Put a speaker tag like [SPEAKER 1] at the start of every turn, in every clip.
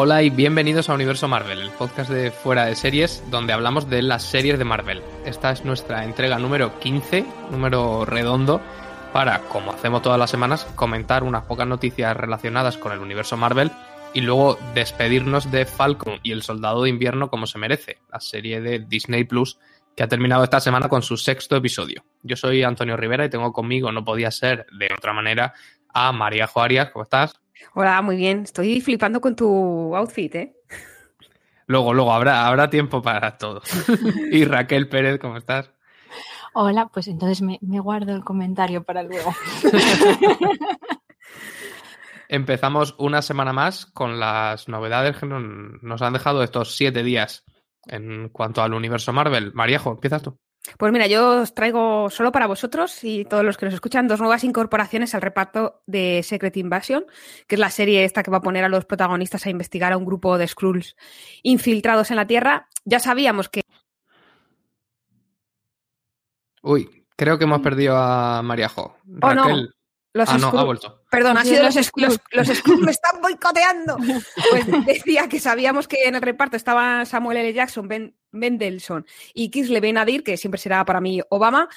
[SPEAKER 1] Hola y bienvenidos a Universo Marvel, el podcast de Fuera de Series, donde hablamos de las series de Marvel. Esta es nuestra entrega número 15, número redondo, para, como hacemos todas las semanas, comentar unas pocas noticias relacionadas con el universo Marvel y luego despedirnos de Falcon y el Soldado de Invierno como se merece, la serie de Disney Plus que ha terminado esta semana con su sexto episodio. Yo soy Antonio Rivera y tengo conmigo, no podía ser de otra manera, a María Joarias. ¿Cómo estás?
[SPEAKER 2] Hola, muy bien. Estoy flipando con tu outfit, ¿eh?
[SPEAKER 1] Luego, luego, habrá, habrá tiempo para todo. y Raquel Pérez, ¿cómo estás?
[SPEAKER 3] Hola, pues entonces me, me guardo el comentario para luego.
[SPEAKER 1] Empezamos una semana más con las novedades que nos han dejado estos siete días en cuanto al universo Marvel. Maríajo, empiezas tú.
[SPEAKER 2] Pues mira, yo os traigo solo para vosotros y todos los que nos escuchan dos nuevas incorporaciones al reparto de Secret Invasion, que es la serie esta que va a poner a los protagonistas a investigar a un grupo de Skrulls infiltrados en la Tierra. Ya sabíamos que...
[SPEAKER 1] Uy, creo que hemos perdido a Mariajo.
[SPEAKER 2] Oh, no. Los
[SPEAKER 1] ah, no, ha vuelto.
[SPEAKER 2] Perdón, ha sido los, los, los Skrulls me están boicoteando. Pues decía que sabíamos que en el reparto estaban Samuel L. Jackson, Ben Mendelssohn y Kisle Benadir, que siempre será para mí Obama.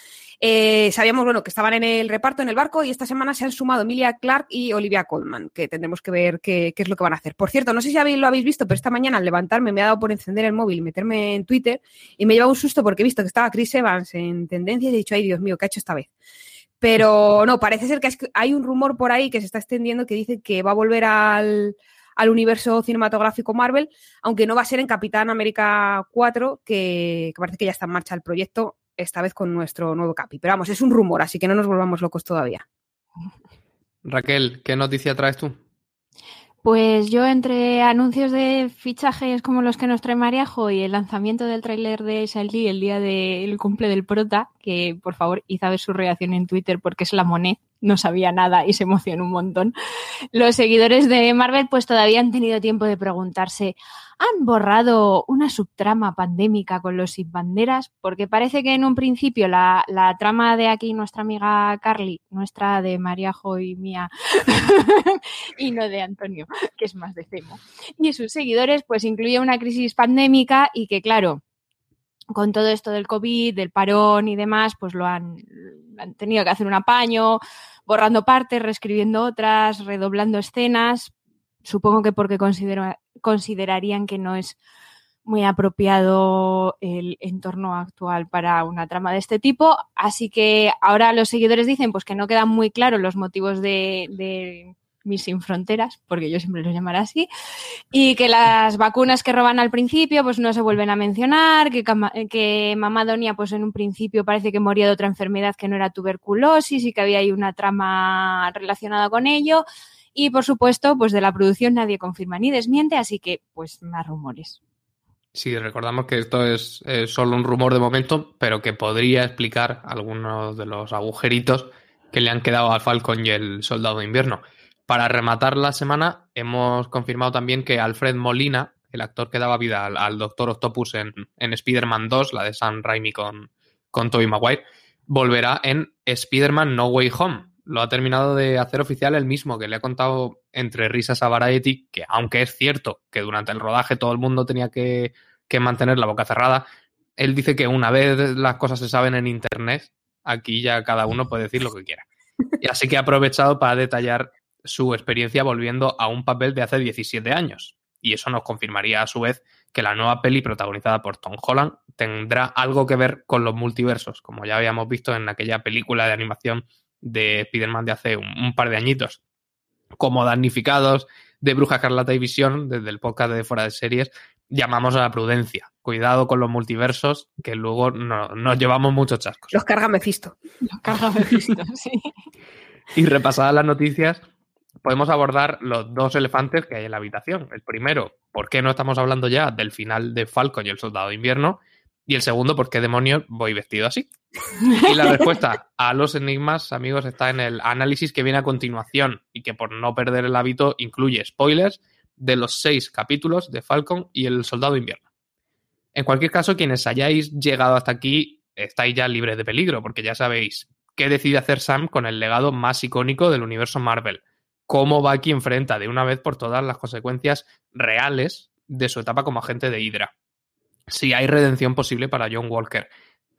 [SPEAKER 2] Eh, sabíamos bueno, que estaban en el reparto, en el barco, y esta semana se han sumado Emilia Clark y Olivia Colman, que tendremos que ver qué, qué es lo que van a hacer. Por cierto, no sé si lo habéis visto, pero esta mañana al levantarme me ha dado por encender el móvil y meterme en Twitter y me lleva un susto porque he visto que estaba Chris Evans en tendencia y he dicho, ay Dios mío, ¿qué ha hecho esta vez? Pero no, parece ser que hay un rumor por ahí que se está extendiendo que dice que va a volver al, al universo cinematográfico Marvel, aunque no va a ser en Capitán América 4, que, que, parece que ya está en marcha el proyecto, esta vez con nuestro nuevo Capi. Pero vamos, es un rumor, así que no nos volvamos locos todavía.
[SPEAKER 1] Raquel, ¿qué noticia traes tú?
[SPEAKER 3] Pues yo entre anuncios de fichajes como los que nos trae Mariajo y el lanzamiento del tráiler de Salí el día del cumple del prota, que por favor hizo ver su reacción en Twitter porque es la moné, no sabía nada y se emocionó un montón. Los seguidores de Marvel pues todavía han tenido tiempo de preguntarse, ¿han borrado una subtrama pandémica con los sin banderas? Porque parece que en un principio la, la trama de aquí nuestra amiga Carly, nuestra de Mariajo y mía, y no de Antonio, que es más de Cemo, y sus seguidores pues incluye una crisis pandémica y que claro, con todo esto del COVID, del parón y demás, pues lo han, han tenido que hacer un apaño, borrando partes, reescribiendo otras, redoblando escenas. Supongo que porque considerarían que no es muy apropiado el entorno actual para una trama de este tipo. Así que ahora los seguidores dicen pues que no quedan muy claros los motivos de, de mis sin fronteras, porque yo siempre los llamaré así, y que las vacunas que roban al principio pues no se vuelven a mencionar, que, que mamá Donia pues en un principio parece que moría de otra enfermedad que no era tuberculosis y que había ahí una trama relacionada con ello, y por supuesto pues de la producción nadie confirma ni desmiente, así que pues más rumores.
[SPEAKER 1] Sí, recordamos que esto es solo un rumor de momento, pero que podría explicar algunos de los agujeritos que le han quedado al Falcon y el Soldado de Invierno. Para rematar la semana, hemos confirmado también que Alfred Molina, el actor que daba vida al, al Doctor Octopus en, en Spider-Man 2, la de Sam Raimi con, con Tobey Maguire, volverá en Spider-Man No Way Home. Lo ha terminado de hacer oficial el mismo, que le ha contado entre risas a Variety, que aunque es cierto que durante el rodaje todo el mundo tenía que, que mantener la boca cerrada, él dice que una vez las cosas se saben en Internet, aquí ya cada uno puede decir lo que quiera. Y así que ha aprovechado para detallar su experiencia volviendo a un papel de hace 17 años. Y eso nos confirmaría a su vez que la nueva peli protagonizada por Tom Holland tendrá algo que ver con los multiversos, como ya habíamos visto en aquella película de animación de Spider-Man de hace un, un, par de añitos. Como damnificados de Bruja Carlata y Visión, desde el podcast de Fuera de Series, llamamos a la prudencia. Cuidado con los multiversos, que luego no, nos llevamos muchos chascos.
[SPEAKER 2] Los carga Mephisto.
[SPEAKER 3] Los carga Mephisto, sí.
[SPEAKER 1] y repasadas las noticias, podemos abordar los dos elefantes que hay en la habitación. El primero, ¿por qué no estamos hablando ya del final de Falcon y el Soldado de Invierno? Y el segundo, ¿por qué demonios voy vestido así? Y la respuesta a los enigmas, amigos, está en el análisis que viene a continuación y que por no perder el hábito incluye spoilers de los seis capítulos de Falcon y el Soldado Invierno. En cualquier caso, quienes hayáis llegado hasta aquí, estáis ya libres de peligro, porque ya sabéis qué decide hacer Sam con el legado más icónico del universo Marvel. Cómo Bucky enfrenta de una vez por todas las consecuencias reales de su etapa como agente de Hydra. Si hay redención posible para John Walker,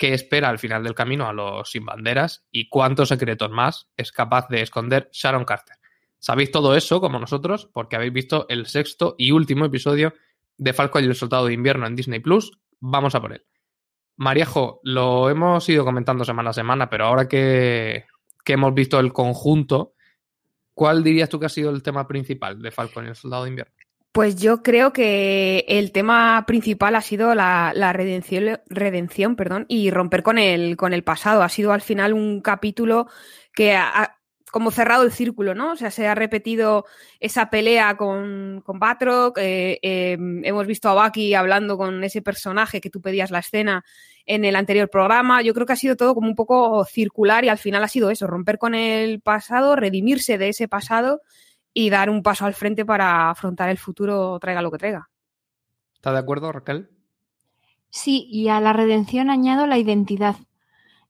[SPEAKER 1] qué espera al final del camino a los sin banderas y cuántos secretos más es capaz de esconder Sharon Carter. Sabéis todo eso, como nosotros, porque habéis visto el sexto y último episodio de Falcon y el Soldado de Invierno en Disney Plus. Vamos a por él. Mariajo, lo hemos ido comentando semana a semana, pero ahora que, hemos visto el conjunto, ¿cuál dirías tú que ha sido el tema principal de Falcon y el Soldado de Invierno?
[SPEAKER 2] Pues yo creo que el tema principal ha sido la, redención, perdón, y romper con el, con el pasado. Ha sido al final un capítulo que ha, como cerrado el círculo, ¿no? O sea, se ha repetido esa pelea con, con Batroc, eh, em, hemos visto a Baki hablando con ese personaje que tú pedías la escena en el anterior programa. Yo creo que ha sido todo como un poco circular y al final ha sido eso, romper con el pasado, redimirse de ese pasado y dar un paso al frente para afrontar el futuro, traiga lo que traiga.
[SPEAKER 1] ¿Está de acuerdo, Raquel?
[SPEAKER 3] Sí, y a la redención añado la identidad.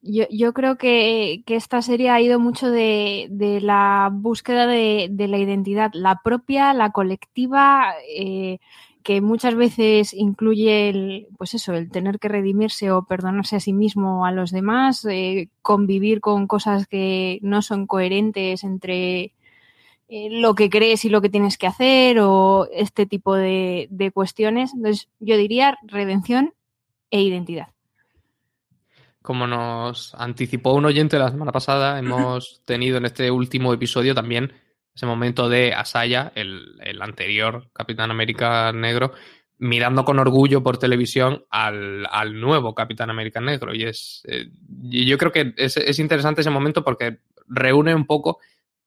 [SPEAKER 3] Yo, yo creo que, esta serie ha ido mucho de, la búsqueda de, la identidad, la propia, la colectiva, eh, que muchas veces incluye el, pues eso, el tener que redimirse o perdonarse a sí mismo o a los demás, eh, convivir con cosas que no son coherentes entre eh, lo que crees y lo que tienes que hacer o este tipo de, de cuestiones. Entonces, yo diría redención e identidad.
[SPEAKER 1] Como nos anticipó un oyente la semana pasada, hemos tenido en este último episodio también ese momento de Asaya, el, anterior Capitán América Negro, mirando con orgullo por televisión al, nuevo Capitán América Negro. Y es eh, yo creo que es, interesante ese momento porque reúne un poco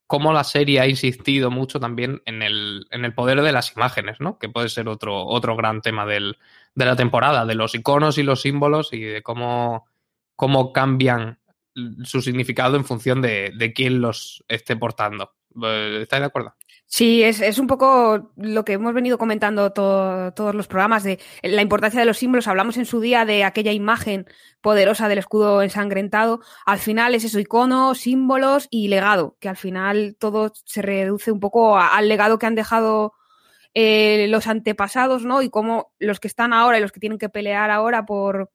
[SPEAKER 1] cómo la serie ha insistido mucho también en el, en el poder de las imágenes, ¿no? Que puede ser otro, otro gran tema del, de la temporada, de los iconos y los símbolos y de cómo cómo cambian su significado en función de, quién los esté portando. Eh, ¿Estáis de acuerdo?
[SPEAKER 2] Sí, es, un poco lo que hemos venido comentando todos los programas de la importancia de los símbolos. Hablamos en su día de aquella imagen poderosa del escudo ensangrentado. Al final es eso, icono, símbolos y legado, que al final todo se reduce un poco al legado que han dejado eh, los antepasados, ¿no? Y cómo los que están ahora y los que tienen que pelear ahora por,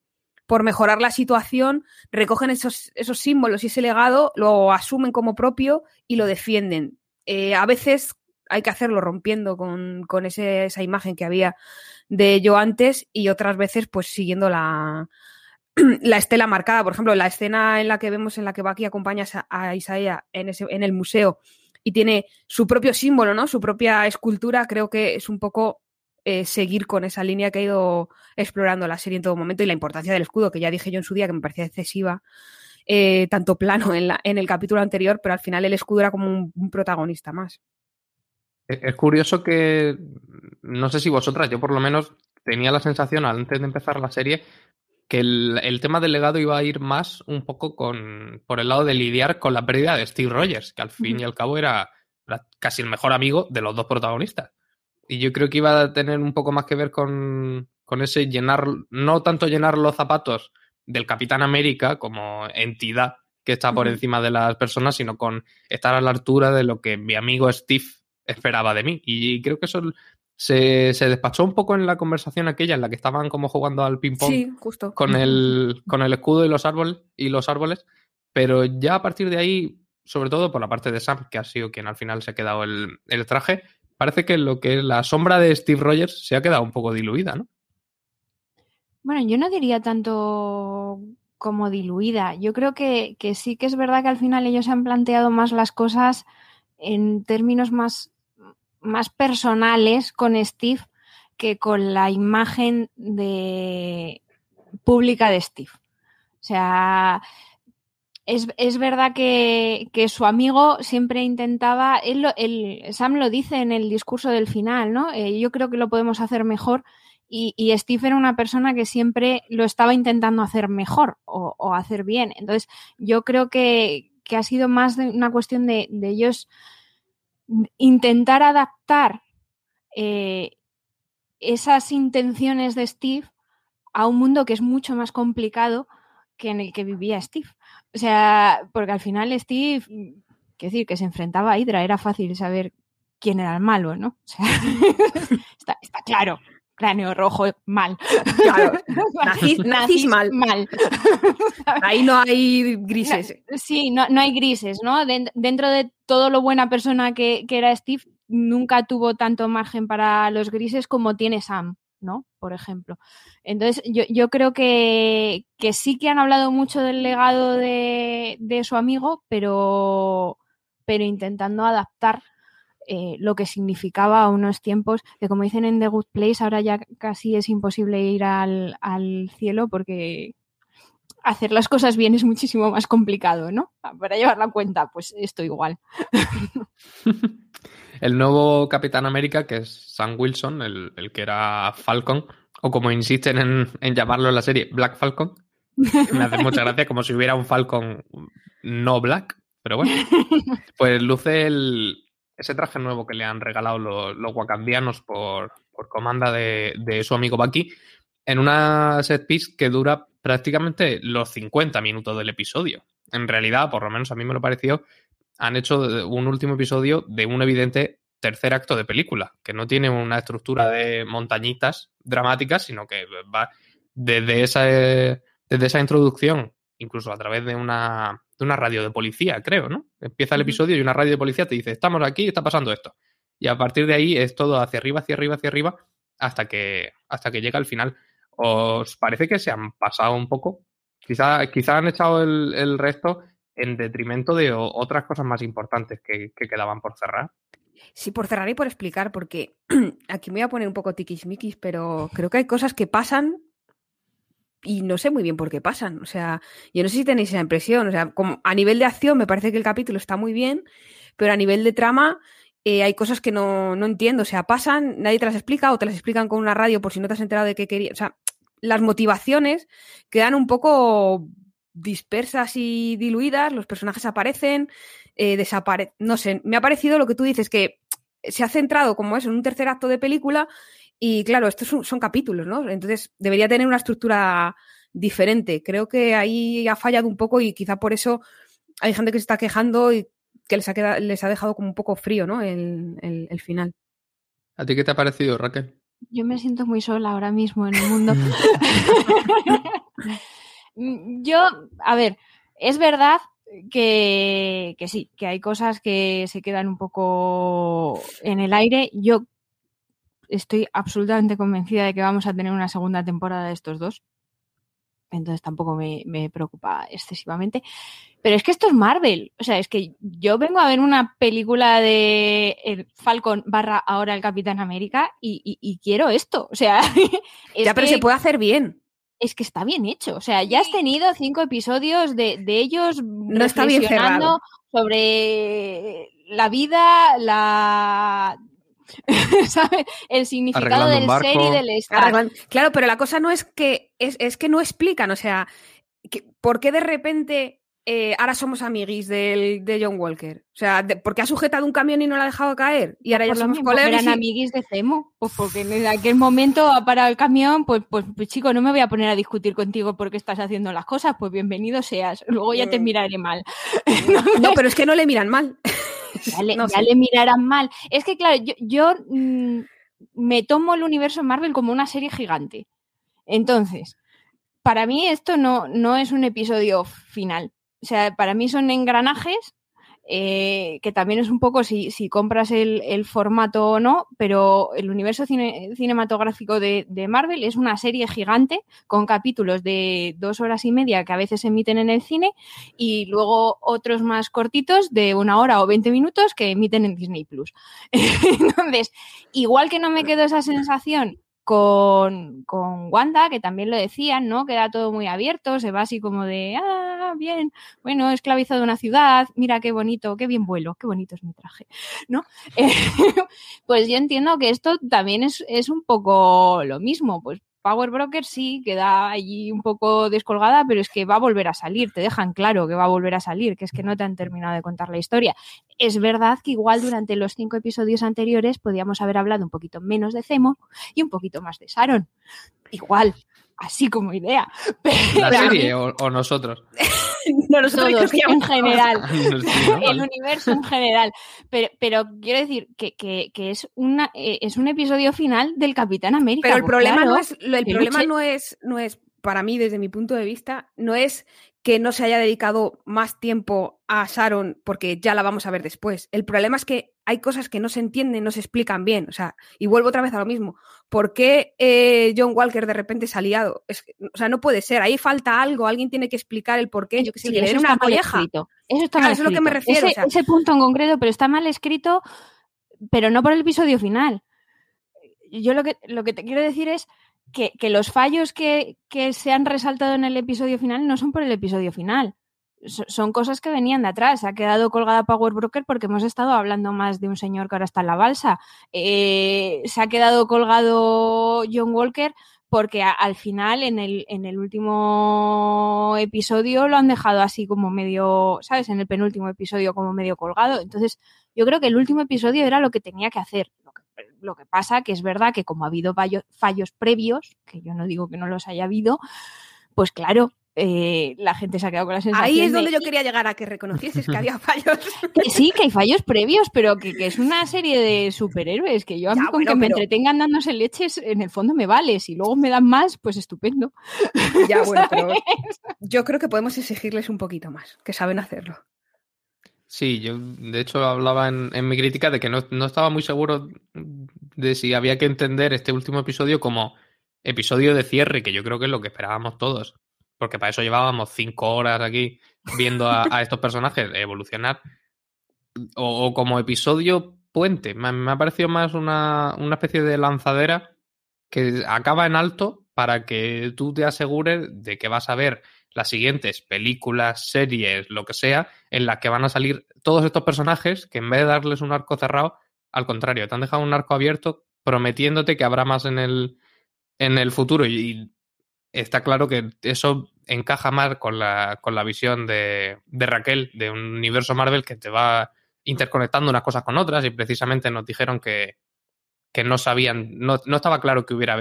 [SPEAKER 2] por mejorar la situación, recogen esos, esos símbolos y ese legado, lo asumen como propio y lo defienden. Eh, a veces hay que hacerlo rompiendo con, esa imagen que había de ello antes y otras veces pues siguiendo la, la estela marcada. Por ejemplo, la escena en la que vemos en la que Baki acompaña a Isaiah en, ese, en el museo y tiene su propio símbolo, ¿no? Su propia escultura, creo que es un poco eh, seguir con esa línea que ha ido explorando la serie en todo momento y la importancia del escudo, que ya dije yo en su día que me parecía excesiva, eh, tanto plano en, la, en, el capítulo anterior, pero al final el escudo era como un, protagonista más.
[SPEAKER 1] Es curioso que, no sé si vosotras, yo por lo menos tenía la sensación antes de empezar la serie que el, tema del legado iba a ir más un poco con, por el lado de lidiar con la pérdida de Steve Rogers, que al fin y al cabo era casi el mejor amigo de los dos protagonistas. Y yo creo que iba a tener un poco más que ver con, ese llenar, no tanto llenar los zapatos del Capitán América como entidad que está por encima de las personas, sino con estar a la altura de lo que mi amigo Steve esperaba de mí. Y creo que eso se, despachó un poco en la conversación aquella en la que estaban como jugando al ping-pong
[SPEAKER 2] justo.
[SPEAKER 1] Con, el, con el escudo y los, árboles, y los árboles. Pero ya a partir de ahí, sobre todo por la parte de Sam, que ha sido quien al final se ha quedado el, el traje, parece que lo que es la sombra de Steve Rogers se ha quedado un poco diluida, ¿no?
[SPEAKER 3] Bueno, yo no diría tanto como diluida. Yo creo que, sí que es verdad que al final ellos han planteado más las cosas en términos más, más personales con Steve que con la imagen de pública de Steve. O sea, es, verdad que, su amigo siempre intentaba, él, Sam lo dice en el discurso del final, ¿no? Eh, yo creo que lo podemos hacer mejor y, Steve era una persona que siempre lo estaba intentando hacer mejor o, hacer bien. Entonces, yo creo que, ha sido más de una cuestión de, ellos intentar adaptar eh, esas intenciones de Steve a un mundo que es mucho más complicado que en el que vivía Steve. O sea, porque al final Steve, quiero decir, que se enfrentaba a Hydra, era fácil saber quién era el malo, ¿no? O sea, está, claro. Cráneo rojo, mal.
[SPEAKER 2] Claro, nacís, mal. mal. Ahí no hay grises.
[SPEAKER 3] sí, no, no hay grises, ¿no? dentro de todo lo buena persona que, que era Steve, nunca tuvo tanto margen para los grises como tiene Sam. ¿no? Por ejemplo. Entonces, yo, creo que, sí que han hablado mucho del legado de, su amigo, pero, pero intentando adaptar eh, lo que significaba a unos tiempos que, como dicen en The Good Place, ahora ya casi es imposible ir al, cielo porque hacer las cosas bien es muchísimo más complicado, ¿no? Para llevar la cuenta, pues esto igual.
[SPEAKER 1] El nuevo Capitán América, que es Sam Wilson, el, que era Falcon, o como insisten en, llamarlo en la serie, Black Falcon. Me hace mucha gracia, como si hubiera un Falcon no black, pero bueno. Pues luce ese traje nuevo que le han regalado los, los wakandianos por, comanda de, de, su amigo Bucky en una set piece que dura prácticamente los 50 minutos del episodio. En realidad, por lo menos a mí me lo pareció, han hecho un último episodio de un evidente tercer acto de película, que no tiene una estructura de montañitas dramáticas, sino que va desde esa, desde esa introducción, incluso a través de una, de una radio de policía, creo, ¿no? Empieza el episodio y una radio de policía te dice, estamos aquí, está pasando esto. Y a partir de ahí es todo hacia arriba, hacia arriba, hacia arriba, hasta que, hasta que llega el final. ¿Os parece que se han pasado un poco? Quizá, quizá han echado el, el resto en detrimento de otras cosas más importantes que, quedaban por cerrar.
[SPEAKER 2] Sí, por cerrar y por explicar, porque aquí me voy a poner un poco tiquismiquis, pero creo que hay cosas que pasan y no sé muy bien por qué pasan. O sea, yo no sé si tenéis esa impresión. O sea, como a nivel de acción me parece que el capítulo está muy bien, pero a nivel de trama eh, hay cosas que no, no, entiendo. O sea, pasan, nadie te las explica o te las explican con una radio por si no te has enterado de qué quería. O sea, las motivaciones quedan un poco dispersas y diluidas, los personajes aparecen, eh, desaparecen, no sé, me ha parecido lo que tú dices, que se ha centrado como eso en un tercer acto de película y claro, estos son, capítulos, ¿no? Entonces debería tener una estructura diferente. Creo que ahí ha fallado un poco y quizá por eso hay gente que se está quejando y que les ha, quedado, les ha dejado como un poco frío, ¿no? El, el final.
[SPEAKER 1] ¿A ti qué te ha parecido, Raquel?
[SPEAKER 3] Yo me siento muy sola ahora mismo en el mundo. Mm, yo, a ver, es verdad que, sí, que hay cosas que se quedan un poco en el aire. Yo estoy absolutamente convencida de que vamos a tener una segunda temporada de estos dos. Entonces tampoco me, preocupa excesivamente. Pero es que esto es Marvel. O sea, es que yo vengo a ver una película de el Falcon barra ahora el Capitán América y, quiero esto. O sea,
[SPEAKER 2] ya, pero se puede hacer bien
[SPEAKER 3] es que está bien hecho. O sea, ya has tenido cinco episodios de, ellos
[SPEAKER 2] no está bien
[SPEAKER 3] sobre la vida, la el significado del ser y del estar.
[SPEAKER 2] Claro, pero la cosa no es que es, es que no explican, o sea, ¿por qué de repente eh, ahora somos amiguis del, de John Walker. O sea, porque ha sujetado un camión y no lo ha dejado caer. Y ahora ya somos colegas.
[SPEAKER 3] Eran amiguis de Cemo. Pues porque en aquel momento ha parado el camión, pues, pues, pues, chico, no me voy a poner a discutir contigo porque estás haciendo las cosas. Pues bienvenido seas. Luego ya te mm. miraré mal.
[SPEAKER 2] no, pero es que no le miran mal.
[SPEAKER 3] Ya le, le mirarán mal. Es que, claro, yo, yo mm, me tomo el universo Marvel como una serie gigante. Entonces, para mí esto no, no es un episodio final o sea, para mí son engranajes eh, que también es un poco si, compras el, formato o no, pero el universo cinematográfico de, Marvel es una serie gigante con capítulos de dos horas y media que a veces se emiten en el cine y luego otros más cortitos de una hora o veinte minutos que emiten en Disney Plus. Entonces, igual que no me quedó esa sensación con, con Wanda, que también lo decían, ¿no? Queda todo muy abierto, se va así como de, ah, bien, bueno, esclavizado una ciudad, mira qué bonito, qué bien vuelo, qué bonito es mi traje, ¿no? Eh, pues yo entiendo que esto también es, es un poco lo mismo, pues Power Broker sí queda allí un poco descolgada, pero es que va a volver a salir, te dejan claro que va a volver a salir, que es que no te han terminado de contar la historia. Es verdad que igual durante los cinco episodios anteriores podíamos haber hablado un poquito menos de Zemo y un poquito más de Sharon. Igual, así como idea.
[SPEAKER 1] ¿La serie o, nosotros?
[SPEAKER 3] no, nosotros en general. el universo en general. Pero, pero quiero decir que, que, que, es, una, eh, es un episodio final del Capitán América.
[SPEAKER 2] Pero el pues problema, no, es, el problema no, es, no es, para mí, desde mi punto de vista, no es que no se haya dedicado más tiempo a Sharon porque ya la vamos a ver después. El problema es que hay cosas que no se entienden, no se explican bien. O sea, y vuelvo otra vez a lo mismo. ¿Por qué eh, John Walker de repente se ha liado? Es o sea, no puede ser. Ahí falta algo. Alguien tiene que explicar el por qué. Yo que sé,
[SPEAKER 3] sí, una colleja. Eso está mal
[SPEAKER 2] Eso es lo que me refiero.
[SPEAKER 3] Ese, ese punto en concreto, pero está mal escrito, pero no por el episodio final. Yo lo que, lo que te quiero decir es que, que los fallos que, que, se han resaltado en el episodio final no son por el episodio final. Son cosas que venían de atrás. Se ha quedado colgada Power Broker porque hemos estado hablando más de un señor que ahora está en la balsa. Eh, se ha quedado colgado John Walker porque al final, en el, en el último episodio, lo han dejado así como medio, ¿sabes? En el penúltimo episodio como medio colgado. Entonces, yo creo que el último episodio era lo que tenía que hacer. Lo que pasa que es verdad que como ha habido fallos, fallos previos, que yo no digo que no los haya habido, pues claro, eh, la gente se ha quedado con la sensación.
[SPEAKER 2] Ahí es donde yo quería llegar a que reconocieses que había fallos.
[SPEAKER 3] Que sí, que hay fallos previos, pero que, que, es una serie de superhéroes, que yo a mí con que me entretengan dándose leches, en el fondo me vale. Si luego me dan más, pues estupendo.
[SPEAKER 2] Ya, bueno, pero yo creo que podemos exigirles un poquito más, que saben hacerlo.
[SPEAKER 1] Sí, yo de hecho hablaba en, en mi crítica de que no, no, estaba muy seguro de si había que entender este último episodio como episodio de cierre, que yo creo que es lo que esperábamos todos, porque para eso llevábamos cinco horas aquí viendo a, estos personajes evolucionar, o, como episodio puente. Me, me ha parecido más una, una especie de lanzadera que acaba en alto para que tú te asegures de que vas a ver las siguientes películas, series, lo que sea, en las que van a salir todos estos personajes que en vez de darles un arco cerrado, al contrario, te han dejado un arco abierto prometiéndote que habrá más en el, en el futuro. Y, está claro que eso encaja más con la, con la visión de, de Raquel de un universo Marvel que te va interconectando unas cosas con otras y precisamente nos dijeron que, que no sabían, no, no estaba claro que hubiera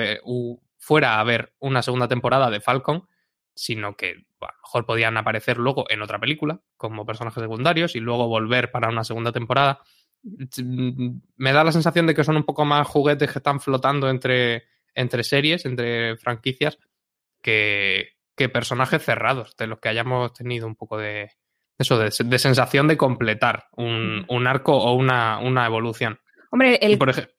[SPEAKER 1] fuera a haber una segunda temporada de Falcon sino que a lo mejor podían aparecer luego en otra película como personajes secundarios y luego volver para una segunda temporada. Me da la sensación de que son un poco más juguetes que están flotando entre, entre series, entre franquicias, que, que personajes cerrados, de los que hayamos tenido un poco de eso, de, de sensación de completar un, un, arco o una, una evolución.
[SPEAKER 2] Hombre, el...
[SPEAKER 1] Por ejemplo,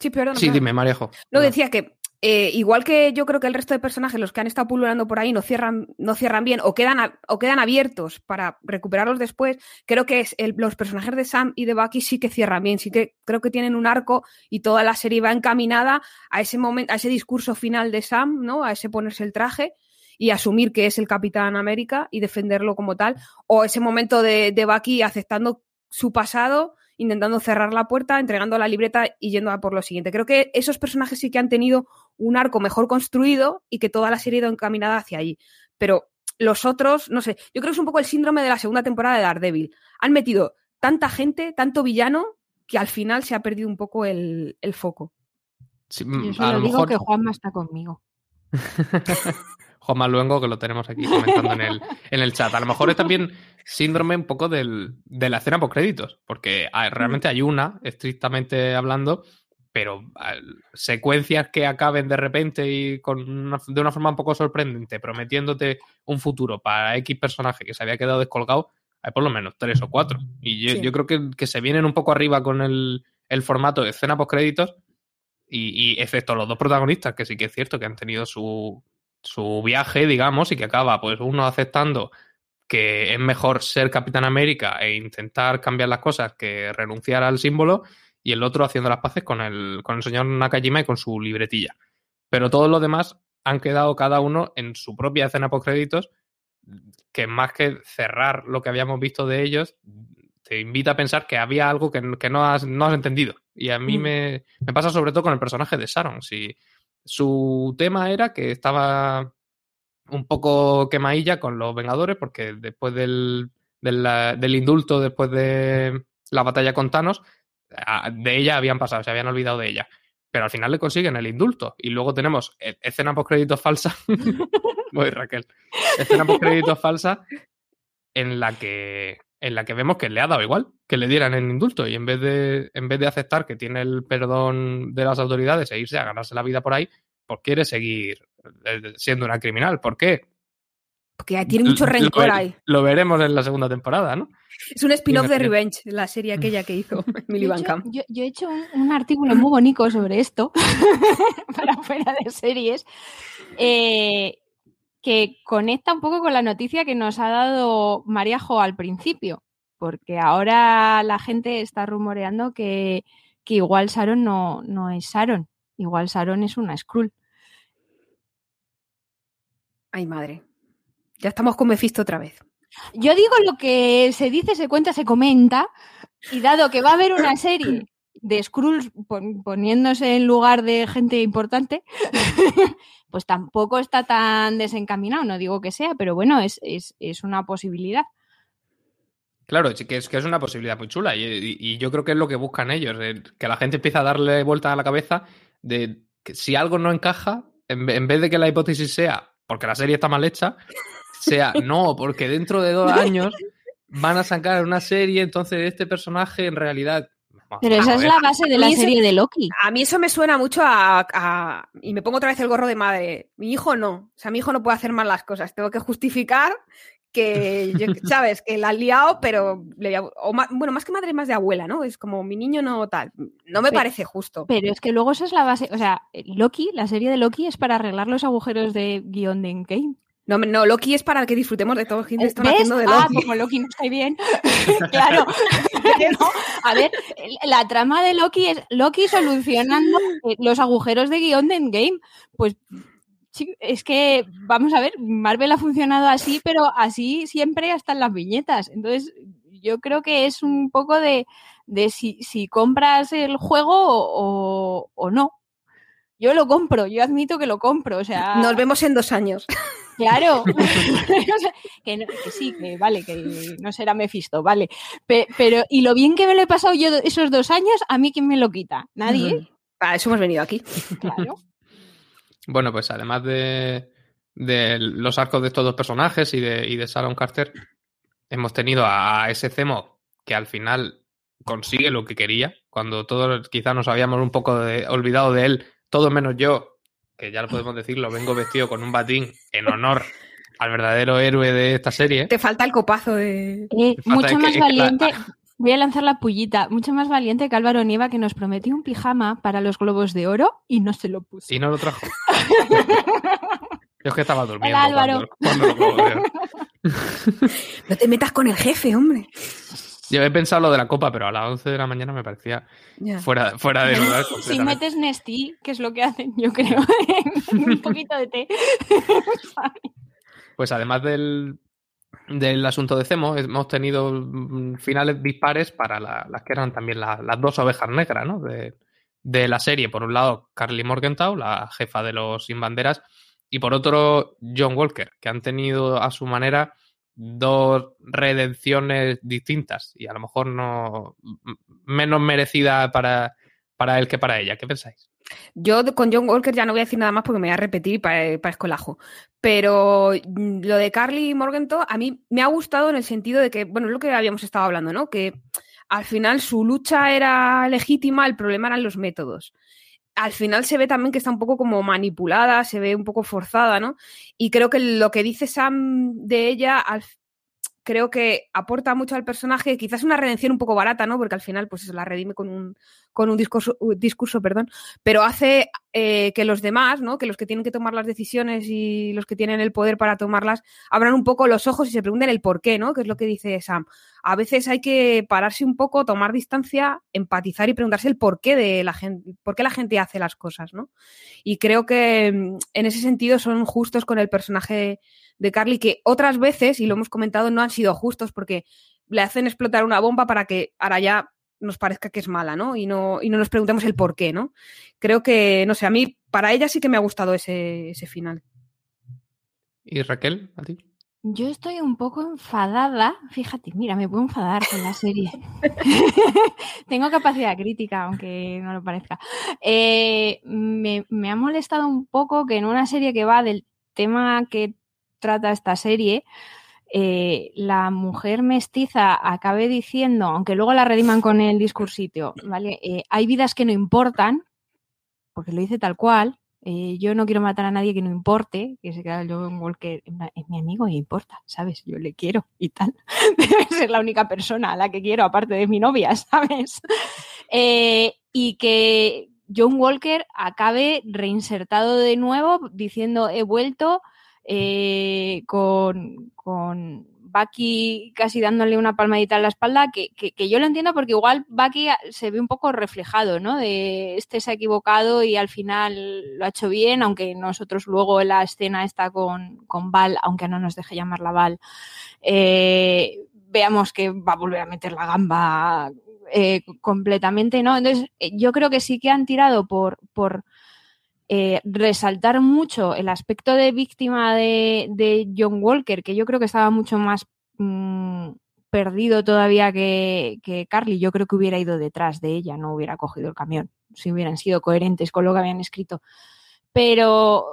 [SPEAKER 2] Sí, perdón,
[SPEAKER 1] sí, dime, Marejo.
[SPEAKER 2] No, decía que eh, igual que yo creo que el resto de personajes, los que han estado pululando por ahí, no cierran, no cierran bien o quedan, a, o quedan abiertos para recuperarlos después, creo que es el, los personajes de Sam y de Bucky sí que cierran bien, sí que creo que tienen un arco y toda la serie va encaminada a ese momento, a ese discurso final de Sam, ¿no? A ese ponerse el traje y asumir que es el Capitán América y defenderlo como tal, o ese momento de, de Bucky aceptando su pasado intentando cerrar la puerta, entregando la libreta y yendo a por lo siguiente. Creo que esos personajes sí que han tenido un arco mejor construido y que toda la serie ha ido encaminada hacia allí. Pero los otros, no sé, yo creo que es un poco el síndrome de la segunda temporada de Daredevil. Han metido tanta gente, tanto villano, que al final se ha perdido un poco el, el foco.
[SPEAKER 3] Sí, yo solo a lo digo mejor... que Juanma está conmigo.
[SPEAKER 1] Juanma Luengo, que lo tenemos aquí comentando en el, en el chat. A lo mejor es también síndrome un poco del, de la escena post créditos, porque hay, realmente hay una, estrictamente hablando, pero secuencias que acaben de repente y con una, de una forma un poco sorprendente, prometiéndote un futuro para X personaje que se había quedado descolgado, hay por lo menos tres o cuatro. Y yo, sí. yo creo que, que, se vienen un poco arriba con el, el formato de escena post créditos. Y, y, excepto los dos protagonistas, que sí que es cierto que han tenido su, su viaje, digamos, y que acaba, pues, uno aceptando que es mejor ser Capitán América e intentar cambiar las cosas que renunciar al símbolo, y el otro haciendo las paces con el, con el señor Nakajima y con su libretilla. Pero todos los demás han quedado cada uno en su propia escena post créditos, que más que cerrar lo que habíamos visto de ellos, te invita a pensar que había algo que, que no, has, no has entendido. Y a mí
[SPEAKER 2] Mm.
[SPEAKER 1] me, me pasa sobre todo con el personaje de Sharon. Si su tema era que estaba un poco quemadilla con los Vengadores, porque después del, del, indulto, después de la batalla con Thanos, a- de ella habían pasado, se habían olvidado de ella. Pero al final le consiguen el indulto. Y luego tenemos e- escena post créditos falsa. Voy, Raquel. Escena post créditos falsa en la que en la que vemos que le ha dado igual que le dieran el indulto y en vez de en vez de aceptar que tiene el perdón de las autoridades e irse a ganarse la vida por ahí, pues quiere seguir eh, siendo una criminal. ¿Por qué?
[SPEAKER 2] Porque tiene mucho rencor
[SPEAKER 1] lo,
[SPEAKER 2] ahí.
[SPEAKER 1] Lo veremos en la segunda temporada, ¿no?
[SPEAKER 2] Es un spin-off de Revenge, la serie aquella que hizo
[SPEAKER 3] he
[SPEAKER 2] Van
[SPEAKER 3] hecho-
[SPEAKER 2] Camp.
[SPEAKER 3] Yo, yo he hecho un, un artículo muy bonito sobre esto, para fuera de series, eh, que conecta un poco con la noticia que nos ha dado Mariajo al principio, porque ahora la gente está rumoreando que, que igual Sharon no, no es Sharon, igual Sharon es una Skrull.
[SPEAKER 2] Ay, madre. Ya estamos con Mephisto otra vez.
[SPEAKER 3] Yo digo lo que se dice, se cuenta, se comenta, y dado que va a haber una serie de Skrulls pon- poniéndose en lugar de gente importante, pues tampoco está tan desencaminado, no digo que sea, pero bueno, es, es, es una posibilidad.
[SPEAKER 1] Claro, sí que es que es una posibilidad muy chula y, y- y yo creo que es lo que buscan ellos, eh, que la gente empieza a darle vuelta a la cabeza de que si algo no encaja, en, en vez de que la hipótesis sea porque la serie está mal hecha, sea no, porque dentro de dos años van a sacar una serie, entonces este personaje en realidad...
[SPEAKER 3] Pero esa es la base de la serie de Loki.
[SPEAKER 2] A mí eso me suena mucho a, a- Y me pongo otra vez el gorro de madre. Mi hijo no. O sea, mi hijo no puede hacer mal las cosas. Tengo que justificar que, yo- ¿sabes? Que la ha liado, pero... le o ma- bueno, más que madre, más de abuela, ¿no? Es como mi niño no tal. No me parece justo.
[SPEAKER 3] Pero es que luego esa es la base, o sea, Loki, la serie de Loki es para arreglar los agujeros de guion de Endgame.
[SPEAKER 2] No, no, Loki es para que disfrutemos de todo lo que están haciendo de
[SPEAKER 3] Ah,
[SPEAKER 2] Loki.
[SPEAKER 3] como Loki nos cae bien. claro. No, a ver, la trama de Loki es Loki solucionando eh, los agujeros de guion de Endgame. Pues es que, vamos a ver, Marvel ha funcionado así, pero así siempre hasta en las viñetas. Entonces, yo creo que es un poco de, de si, si compras el juego o, o no. Yo lo compro, yo admito que lo compro. O sea,
[SPEAKER 2] Nos vemos en dos años.
[SPEAKER 3] Claro, que, no- que sí, que vale, que no será Mephisto, vale. Pe- pero, y lo bien que me lo he pasado yo esos dos años, ¿a mí quién me lo quita? Nadie,
[SPEAKER 2] Para eso hemos venido aquí.
[SPEAKER 3] claro.
[SPEAKER 1] Bueno, pues además de, de los arcos de estos dos personajes y de, y de Sharon Carter, hemos tenido a ese Zemo que al final consigue lo que quería, cuando todos quizás nos habíamos un poco de- olvidado de él, todo menos yo, que ya lo podemos decirlo, vengo vestido con un batín en honor al verdadero héroe de esta serie.
[SPEAKER 2] Te falta el copazo de...
[SPEAKER 3] Eh, mucho
[SPEAKER 1] que-
[SPEAKER 3] más
[SPEAKER 1] es que la-
[SPEAKER 3] valiente, voy a lanzar la pullita, mucho más valiente que Álvaro Nieva que nos prometió un pijama para los globos de oro y no se lo puso.
[SPEAKER 1] Y no lo trajo. Yo es que estaba durmiendo
[SPEAKER 3] Hola, Álvaro.
[SPEAKER 1] cuando, cuando lo veo.
[SPEAKER 2] No te metas con el jefe, hombre.
[SPEAKER 1] Yo he pensado lo de la copa, pero a las 11 de la mañana me parecía fuera, fuera de lugar
[SPEAKER 3] Si metes Nestí, que es lo que hacen, yo creo, un poquito de té.
[SPEAKER 1] Pues además del, del asunto de Cemo, hemos tenido mm, finales dispares para la- las que eran también la- las dos ovejas negras ¿no? de, de la serie. Por un lado, Carly Morgenthau, la jefa de los sin banderas, y por otro, John Walker, que han tenido a su manera dos redenciones distintas y a lo mejor no menos merecida para, para él que para ella. ¿Qué pensáis?
[SPEAKER 2] Yo con John Walker ya no voy a decir nada más porque me voy a repetir y pa- parezco el ajo. Pero mm, lo de Carly Morgenthau a mí me ha gustado en el sentido de que, bueno, es lo que habíamos estado hablando, ¿no? Que al final su lucha era legítima, el problema eran los métodos. Al final se ve también que está un poco como manipulada, se ve un poco forzada, ¿no? Y creo que lo que dice Sam de ella, creo que aporta mucho al personaje, quizás una redención un poco barata, ¿no? Porque al final, pues eso, la redime con un, con un discurso, discurso, perdón, pero hace eh, que los demás, ¿no? Que los que tienen que tomar las decisiones y los que tienen el poder para tomarlas, abran un poco los ojos y se pregunten el por qué, ¿no? Que es lo que dice Sam. A veces hay que pararse un poco, tomar distancia, empatizar y preguntarse el por qué de la gente, por qué la gente hace las cosas, ¿no? Y creo que mm, en ese sentido son justos con el personaje de Carly, que otras veces, y lo hemos comentado, no han sido justos porque le hacen explotar una bomba para que ahora ya nos parezca que es mala, ¿no? Y no, y no nos preguntemos el por qué, ¿no? Creo que, no sé, a mí, para ella sí que me ha gustado ese, ese final.
[SPEAKER 1] ¿Y Raquel, a ti?
[SPEAKER 3] Yo estoy un poco enfadada, fíjate, mira, me puedo enfadar con la serie. Tengo capacidad crítica, aunque no lo parezca. Eh, me, me, ha molestado un poco que en una serie que va del tema que trata esta serie, eh, la mujer mestiza acabe diciendo, aunque luego la rediman con el discursito, ¿vale? Eh, hay vidas que no importan, porque lo dice tal cual. Eh, yo no quiero matar a nadie que no importe, que se queda John Walker, es mi amigo y importa, ¿sabes? Yo le quiero y tal. Debe ser la única persona a la que quiero, aparte de mi novia, ¿sabes? y que John Walker acabe reinsertado de nuevo diciendo he vuelto eh, con, con Bucky casi dándole una palmadita en la espalda, que, que, yo lo entiendo porque igual Bucky se ve un poco reflejado, ¿no? De este se ha equivocado y al final lo ha hecho bien, aunque nosotros luego la escena está con, con Val, aunque no nos deje llamarla Val, eh, veamos que va a volver a meter la gamba eh, completamente, ¿no? Entonces, yo creo que sí que han tirado por, por eh, resaltar mucho el aspecto de víctima de, John Walker, que yo creo que estaba mucho más mm, perdido todavía que, que, Carly. Yo creo que hubiera ido detrás de ella, no hubiera cogido el camión, si hubieran sido coherentes con lo que habían escrito. Pero,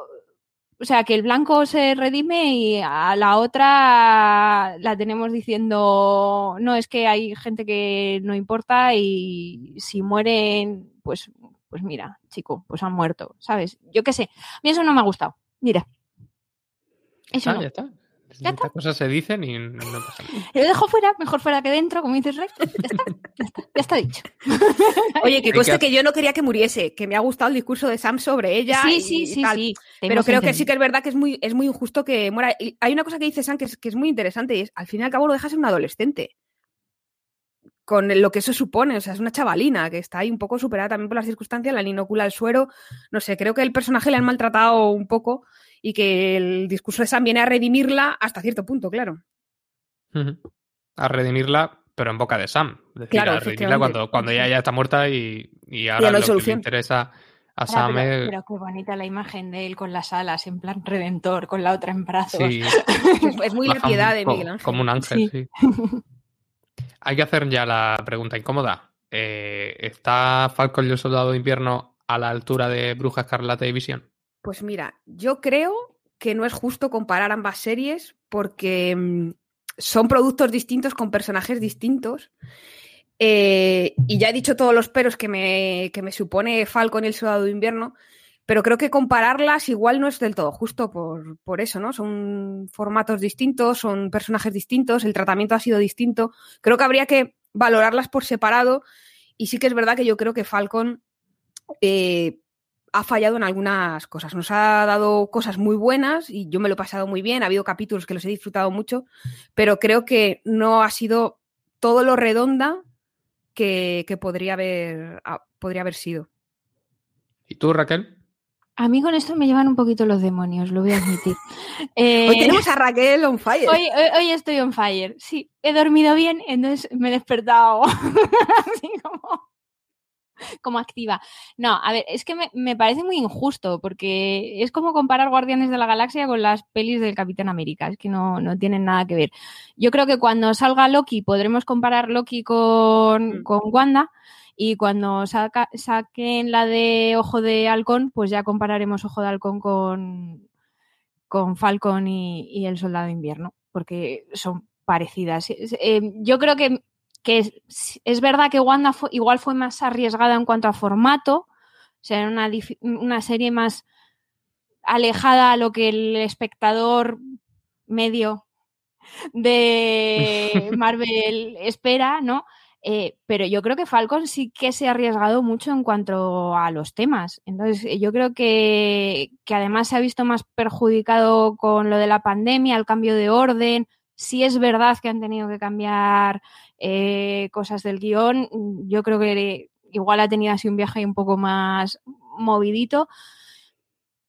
[SPEAKER 3] o sea, que el blanco se redime y a la otra la tenemos diciendo, no, es que hay gente que no importa y si mueren, pues pues mira, chico, pues han muerto, ¿sabes? Yo qué sé, a mí eso no me ha gustado. Mira.
[SPEAKER 1] Eso ah, ya está. Estas cosas se dicen y no pasa nada.
[SPEAKER 3] Lo dejo fuera, mejor fuera que dentro, como dices Rex. Ya está, ya está, ya está dicho.
[SPEAKER 2] Oye, que conste que yo no quería que muriese, que me ha gustado el discurso de Sam sobre ella.
[SPEAKER 3] Sí, sí, sí, sí.
[SPEAKER 2] Pero creo que sí que es verdad que es muy, es muy injusto que muera. hay una cosa que dice Sam que es, que es muy interesante y es, al fin y al cabo lo dejas en un adolescente con lo que eso supone. O sea, es una chavalina que está ahí un poco superada también por las circunstancias, la inocula el suero. No sé, creo que el personaje le han maltratado un poco y que el discurso de Sam viene a redimirla hasta cierto punto, claro.
[SPEAKER 1] A redimirla, pero en boca de Sam. claro, a redimirla cuando, cuando ella ya está muerta y, ahora lo que le interesa a Sam
[SPEAKER 3] pero, pero, qué bonita la imagen de él con las alas, en plan redentor, con la otra en brazos.
[SPEAKER 2] Sí. es, muy la piedad de Miguel Ángel.
[SPEAKER 1] Como un ángel, sí. Hay que hacer ya la pregunta incómoda. Eh, ¿Está Falcon y el Soldado de Invierno a la altura de Bruja Escarlata y?
[SPEAKER 2] Pues mira, yo creo que no es justo comparar ambas series porque mm, son productos distintos con personajes distintos. Eh, y ya he dicho todos los peros que me, que me supone Falcon y el Soldado de Invierno, pero creo que compararlas igual no es del todo justo por, por, eso, ¿no? Son formatos distintos, son personajes distintos, el tratamiento ha sido distinto. Creo que habría que valorarlas por separado y sí que es verdad que yo creo que Falcon eh, ha fallado en algunas cosas. Nos ha dado cosas muy buenas y yo me lo he pasado muy bien, ha habido capítulos que los he disfrutado mucho, pero creo que no ha sido todo lo redonda que, que podría, haber, ah, podría haber sido.
[SPEAKER 1] ¿Y tú, Raquel?
[SPEAKER 3] A mí con esto me llevan un poquito los demonios, lo voy a admitir.
[SPEAKER 2] hoy tenemos a Raquel on fire.
[SPEAKER 3] Hoy, estoy on fire. Sí, he dormido bien, entonces me he despertado así como, activa. No, a ver, es que me, parece muy injusto porque es como comparar Guardianes de la Galaxia con las pelis del Capitán América. Es que no, no tienen nada que ver. Yo creo que cuando salga Loki podremos comparar Loki con, mm. con Wanda y cuando saquen la de Ojo de Halcón, pues ya compararemos Ojo de Halcón con, con Falcon y, El Soldado de Invierno, porque son parecidas. Eh, yo creo que, que es, verdad que Wanda igual fue más arriesgada en cuanto a formato, o sea, era una, una serie más alejada a lo que el espectador medio de Marvel espera, ¿no? Eh, pero yo creo que Falcon sí que se ha arriesgado mucho en cuanto a los temas. Entonces, yo creo que, que además se ha visto más perjudicado con lo de la pandemia, el cambio de orden. Si es verdad que han tenido que cambiar eh, cosas del guion. Yo creo que igual ha tenido así un viaje un poco más movidito.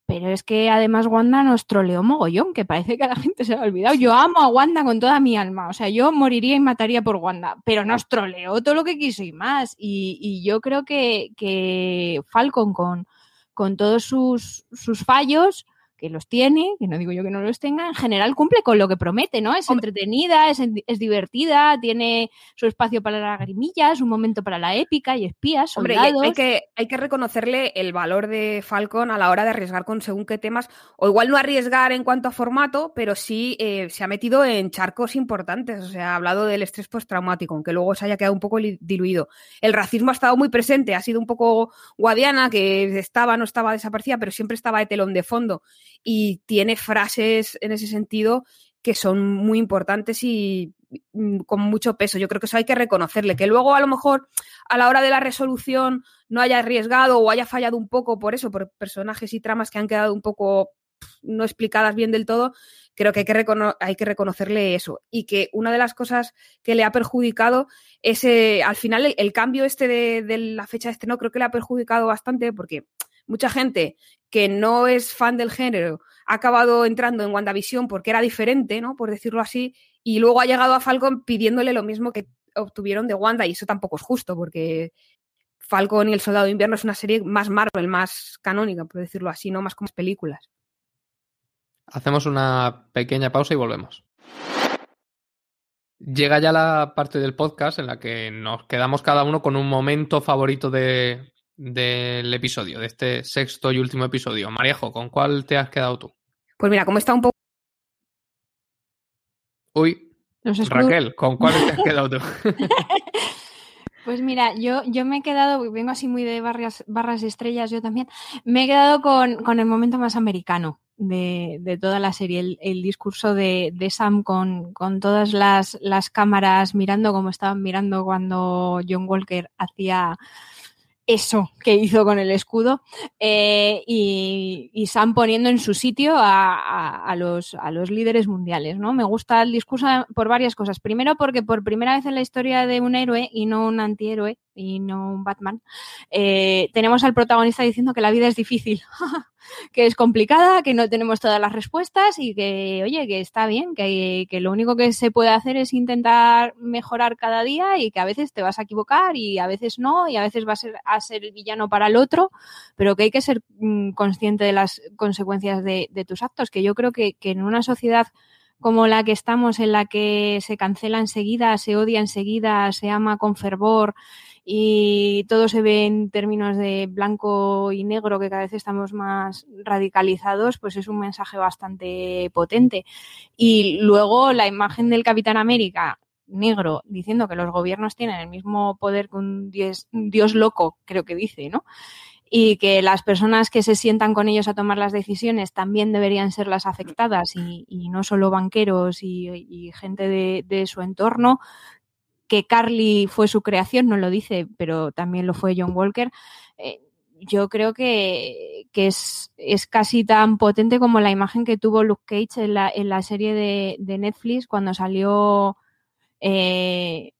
[SPEAKER 3] Pero es que además Wanda nos troleó mogollón, que parece que a la gente se ha olvidado. Yo amo a Wanda con toda mi alma. O sea, yo moriría y mataría por Wanda. Pero nos troleó todo lo que quiso y más. Y, yo creo que, que Falcon con, con todos sus, sus fallos que los tiene, que no digo yo que no los tenga, en general cumple con lo que promete, ¿no? Es entretenida, es, es divertida, tiene su espacio para las lagrimillas, un momento para la épica y espías, soldados.
[SPEAKER 2] Hombre, hay, que, hay que reconocerle el valor de Falcon a la hora de arriesgar con según qué temas, o igual no arriesgar en cuanto a formato, pero sí eh, se ha metido en charcos importantes, o sea, ha hablado del estrés postraumático, aunque luego se haya quedado un poco diluido. El racismo ha estado muy presente, ha sido un poco guadiana, que estaba, no estaba desaparecida, pero siempre estaba de telón de fondo y tiene frases en ese sentido que son muy importantes y mm, con mucho peso. Yo creo que eso hay que reconocerle. Que luego a lo mejor a la hora de la resolución no haya arriesgado o haya fallado un poco por eso, por personajes y tramas que han quedado un poco no explicadas bien del todo, creo que hay que, reconocerle eso. Y que una de las cosas que le ha perjudicado es, eh, al final, el, cambio este de, de, la fecha de estreno, creo que le ha perjudicado bastante porque mucha gente que no es fan del género ha acabado entrando en WandaVision porque era diferente, ¿no? Por decirlo así, y luego ha llegado a Falcon pidiéndole lo mismo que obtuvieron de Wanda, y eso tampoco es justo, porque Falcon y el Soldado de Invierno es una serie más Marvel, más canónica, por decirlo así, no más como películas.
[SPEAKER 1] Hacemos una pequeña pausa y volvemos. Llega ya la parte del podcast en la que nos quedamos cada uno con un momento favorito de, del episodio, de este sexto y último episodio. Mariejo, ¿con cuál te has quedado tú?
[SPEAKER 2] Pues mira, como está un poco.
[SPEAKER 1] Uy, Raquel, ¿con cuál te has quedado tú?
[SPEAKER 3] Pues mira, yo, yo me he quedado, vengo así muy de barras, barras estrellas yo también, me he quedado con, con el momento más americano de, de toda la serie, el, el discurso de, de Sam con, con todas las, las cámaras mirando como estaban mirando cuando John Walker hacía eso que hizo con el escudo eh, y, y, Sam poniendo en su sitio a, a, a, los, a los líderes mundiales. ¿no? Me gusta el discurso por varias cosas. Primero porque por primera vez en la historia de un héroe y no un antihéroe y no un Batman, eh, tenemos al protagonista diciendo que la vida es difícil. que es complicada, que no tenemos todas las respuestas y que, oye, que está bien, que, que, lo único que se puede hacer es intentar mejorar cada día y que a veces te vas a equivocar y a veces no, y a veces vas a ser, a ser el villano para el otro, pero que hay que ser mmm, consciente de las consecuencias de, de, tus actos, que yo creo que, que en una sociedad como la que estamos, en la que se cancela enseguida, se odia enseguida, se ama con fervor, y todo se ve en términos de blanco y negro, que cada vez estamos más radicalizados, pues es un mensaje bastante potente. Y luego la imagen del Capitán América negro diciendo que los gobiernos tienen el mismo poder que un dios, un dios loco, creo que dice, ¿no? y que las personas que se sientan con ellos a tomar las decisiones también deberían ser las afectadas y, y no solo banqueros y, gente de, su entorno, que Carly fue su creación, no lo dice, pero también lo fue John Walker. Eh, yo creo que, es, es, casi tan potente como la imagen que tuvo Luke Cage en la, en la serie de, de, Netflix cuando salió eh,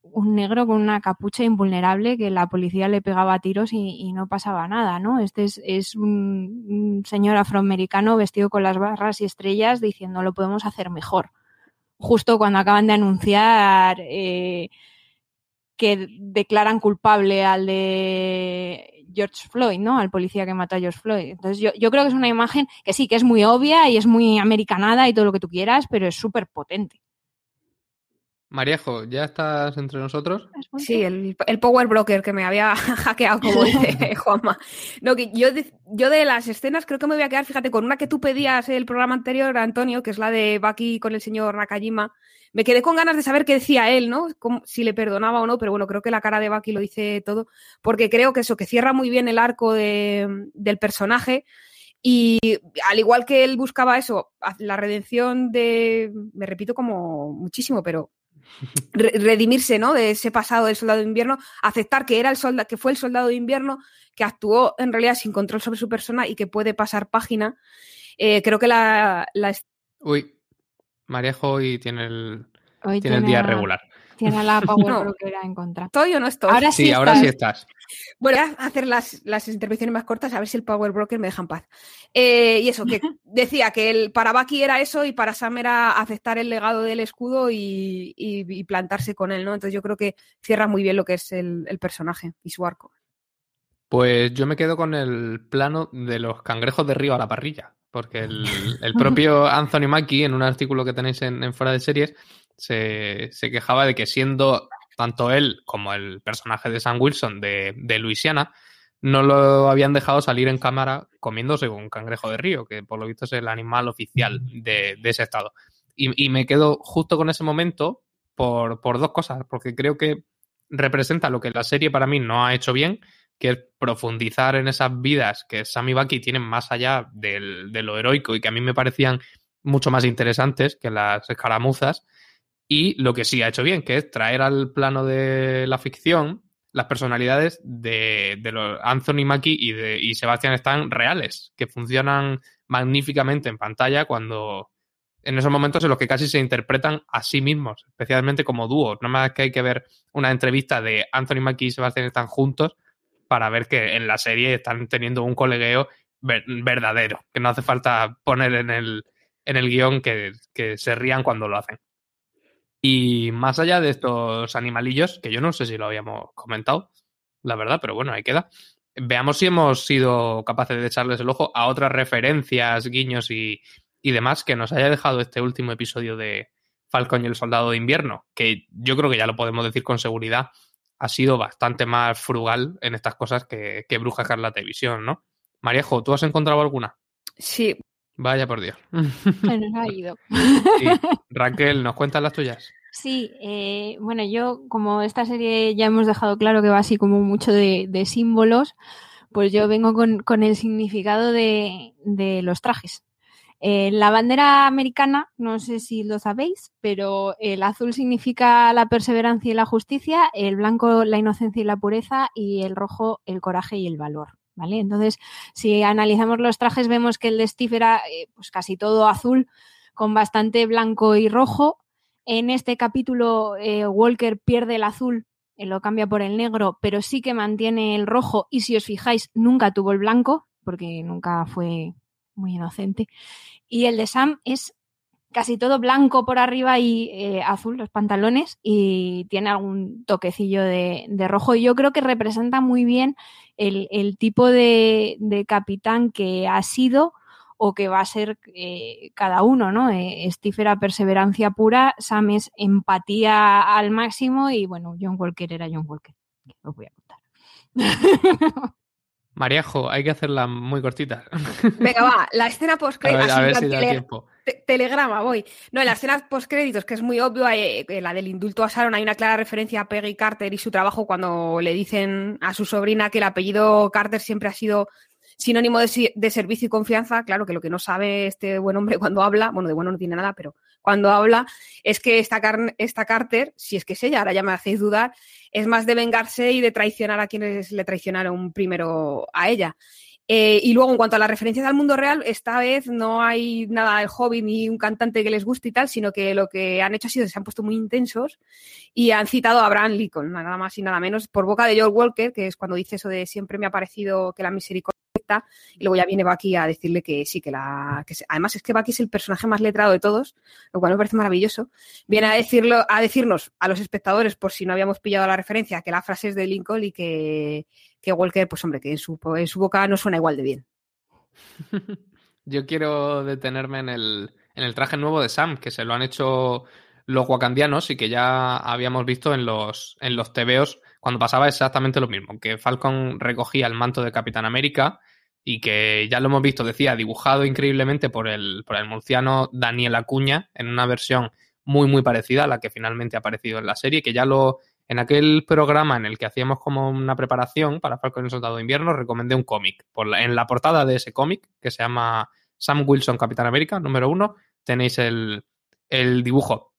[SPEAKER 3] un negro con una capucha invulnerable que la policía le pegaba tiros y, y no pasaba nada, ¿no? Este es, es un, un, señor afroamericano vestido con las barras y estrellas diciendo lo podemos hacer mejor justo cuando acaban de anunciar eh, que declaran culpable al de George Floyd, ¿no? Al policía que mató a George Floyd. Entonces yo, yo, creo que es una imagen que sí, que es muy obvia y es muy americanada y todo lo que tú quieras, pero es súper potente.
[SPEAKER 1] Mariejo, ¿ya estás entre nosotros?
[SPEAKER 2] Sí, el, el, power broker que me había hackeado, como dice Juanma. No, que yo, de, yo de las escenas creo que me voy a quedar, fíjate, con una que tú pedías el programa anterior, Antonio, que es la de Bucky con el señor Nakajima. Me quedé con ganas de saber qué decía él, ¿no? Como, si le perdonaba o no, pero bueno, creo que la cara de Bucky lo dice todo, porque creo que eso, que cierra muy bien el arco de, del personaje. Y al igual que él buscaba eso, la redención de, me repito como muchísimo, pero redimirse, ¿no? De ese pasado del soldado de invierno, aceptar que era el soldado, que fue el soldado de invierno, que actuó en realidad sin control sobre su persona y que puede pasar página. Eh, creo que la,
[SPEAKER 1] Uy, Marejo hoy tiene el, tiene, el día regular.
[SPEAKER 3] Tiene la Power Broker en contra.
[SPEAKER 2] ¿Estoy o no estoy?
[SPEAKER 1] Ahora sí, ahora sí estás.
[SPEAKER 2] Voy a hacer las, las, intervenciones más cortas a ver si el Power Broker me deja en paz. Eh, y eso, que decía que el, para Bucky era eso y para Sam era aceptar el legado del escudo y, y, plantarse con él, ¿no? Entonces yo creo que cierra muy bien lo que es el, el personaje y su arco.
[SPEAKER 1] Pues yo me quedo con el plano de los cangrejos de río a la parrilla, porque el, el propio Anthony Mackie, en un artículo que tenéis en, en Fuera de Series, se, se, quejaba de que siendo tanto él como el personaje de Sam Wilson de, de Luisiana, no lo habían dejado salir en cámara comiéndose un cangrejo de río, que por lo visto es el animal oficial de, de ese estado. Y, y, me quedo justo con ese momento por, por, dos cosas, porque creo que representa lo que la serie para mí no ha hecho bien, que es profundizar en esas vidas que Sam y Bucky tienen más allá del, de lo heroico y que a mí me parecían mucho más interesantes que las escaramuzas y lo que sí ha hecho bien, que es traer al plano de la ficción las personalidades de, de los Anthony Mackie y, de, y Sebastian Stan reales, que funcionan magníficamente en pantalla cuando en esos momentos en los que casi se interpretan a sí mismos, especialmente como dúo. No más que hay que ver una entrevista de Anthony Mackie y Sebastian Stan juntos para ver que en la serie están teniendo un colegueo ver, verdadero, que no hace falta poner en el, en el guion que, que se rían cuando lo hacen. Y más allá de estos animalillos, que yo no sé si lo habíamos comentado, la verdad, pero bueno, ahí queda. Veamos si hemos sido capaces de echarles el ojo a otras referencias, guiños y, y demás que nos haya dejado este último episodio de Falcon y el Soldado de Invierno, que yo creo que ya lo podemos decir con seguridad, ha sido bastante más frugal en estas cosas que, que Bruja Carla Televisión, ¿no? Mariejo, ¿tú has encontrado alguna?
[SPEAKER 2] Sí,
[SPEAKER 1] Vaya por Dios.
[SPEAKER 3] Se nos ha ido.
[SPEAKER 1] Sí. Raquel, ¿nos cuentas las tuyas?
[SPEAKER 3] Sí, eh, bueno, yo como esta serie ya hemos dejado claro que va así como mucho de, de símbolos, pues yo vengo con, con el significado de, de los trajes. Eh, la bandera americana, no sé si lo sabéis, pero el azul significa la perseverancia y la justicia, el blanco la inocencia y la pureza y el rojo el coraje y el valor. ¿Vale? Entonces, si analizamos los trajes, vemos que el de Steve era eh, pues casi todo azul, con bastante blanco y rojo. En este capítulo, eh, Walker pierde el azul, lo cambia por el negro, pero sí que mantiene el rojo. Y si os fijáis, nunca tuvo el blanco, porque nunca fue muy inocente. Y el de Sam es casi todo blanco por arriba y eh, azul los pantalones y tiene algún toquecillo de, rojo. Y yo creo que representa muy bien el, tipo de, capitán que ha sido o que va a ser eh, cada uno, ¿no? Eh, era perseverancia pura, Sam es empatía al máximo y bueno, John Walker era John Walker. Os voy a contar.
[SPEAKER 1] Mariajo, hay que hacerla muy cortita.
[SPEAKER 2] Venga, va, la escena post
[SPEAKER 1] A ver, a ver si da tiempo.
[SPEAKER 2] Te telegrama, voy. No, en la escena post-créditos, que es muy obvio, eh, la del indulto a Sharon, hay una clara referencia a Peggy Carter y su trabajo cuando le dicen a su sobrina que el apellido Carter siempre ha sido sinónimo de, servicio y confianza. Claro que lo que no sabe este buen hombre cuando habla, bueno, de bueno no tiene nada, pero cuando habla, es que esta, esta Carter, si es que es ella, ahora ya me hacéis dudar, es más de vengarse y de traicionar a quienes le traicionaron primero a ella. Eh, y luego, en cuanto a las referencias al mundo real, esta vez no hay nada del hobby ni un cantante que les guste y tal, sino que lo que han hecho ha sido que se han puesto muy intensos y han citado a Abraham Lincoln, nada más y nada menos, por boca de George Walker, que es cuando dice eso de siempre me ha parecido que la misericordia y luego ya viene Bucky a decirle que sí, que la. Que además es que Bucky es el personaje más letrado de todos, lo cual me parece maravilloso. Viene a decirlo, a decirnos a los espectadores, por si no habíamos pillado la referencia, que la frase es de Lincoln y que, que Walker, pues hombre, que en su, en su boca no suena igual de bien.
[SPEAKER 1] Yo quiero detenerme en el, en el traje nuevo de Sam, que se lo han hecho los wakandianos y que ya habíamos visto en los, en los TVOs cuando pasaba exactamente lo mismo, que Falcon recogía el manto de Capitán América y que ya lo hemos visto, decía, dibujado increíblemente por el, por el murciano Daniel Acuña en una versión muy, muy parecida a la que finalmente ha aparecido en la serie, que ya lo, en aquel programa en el que hacíamos como una preparación para Falcon y el Soldado de Invierno, recomendé un cómic. en la portada de ese cómic, que se llama Sam Wilson, Capitán América, número uno, tenéis el, el dibujo.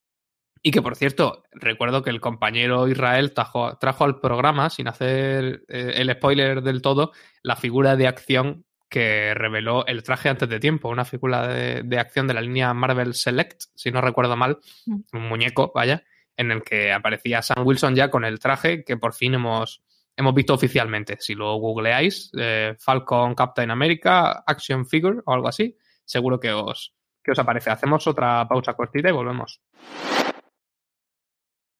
[SPEAKER 1] Y que, por cierto, recuerdo que el compañero Israel trajo, trajo al programa, sin hacer eh, el spoiler del todo, la figura de acción que reveló el traje antes de tiempo, una figura de, de acción de la línea Marvel Select, si no recuerdo mal,
[SPEAKER 3] Mm.
[SPEAKER 1] un muñeco, vaya, en el que aparecía Sam Wilson ya con el traje que por fin hemos, hemos visto oficialmente. Si lo googleáis, eh, Falcon Captain America Action Figure o algo así, seguro que os, que os aparece. Hacemos otra pausa cortita y volvemos.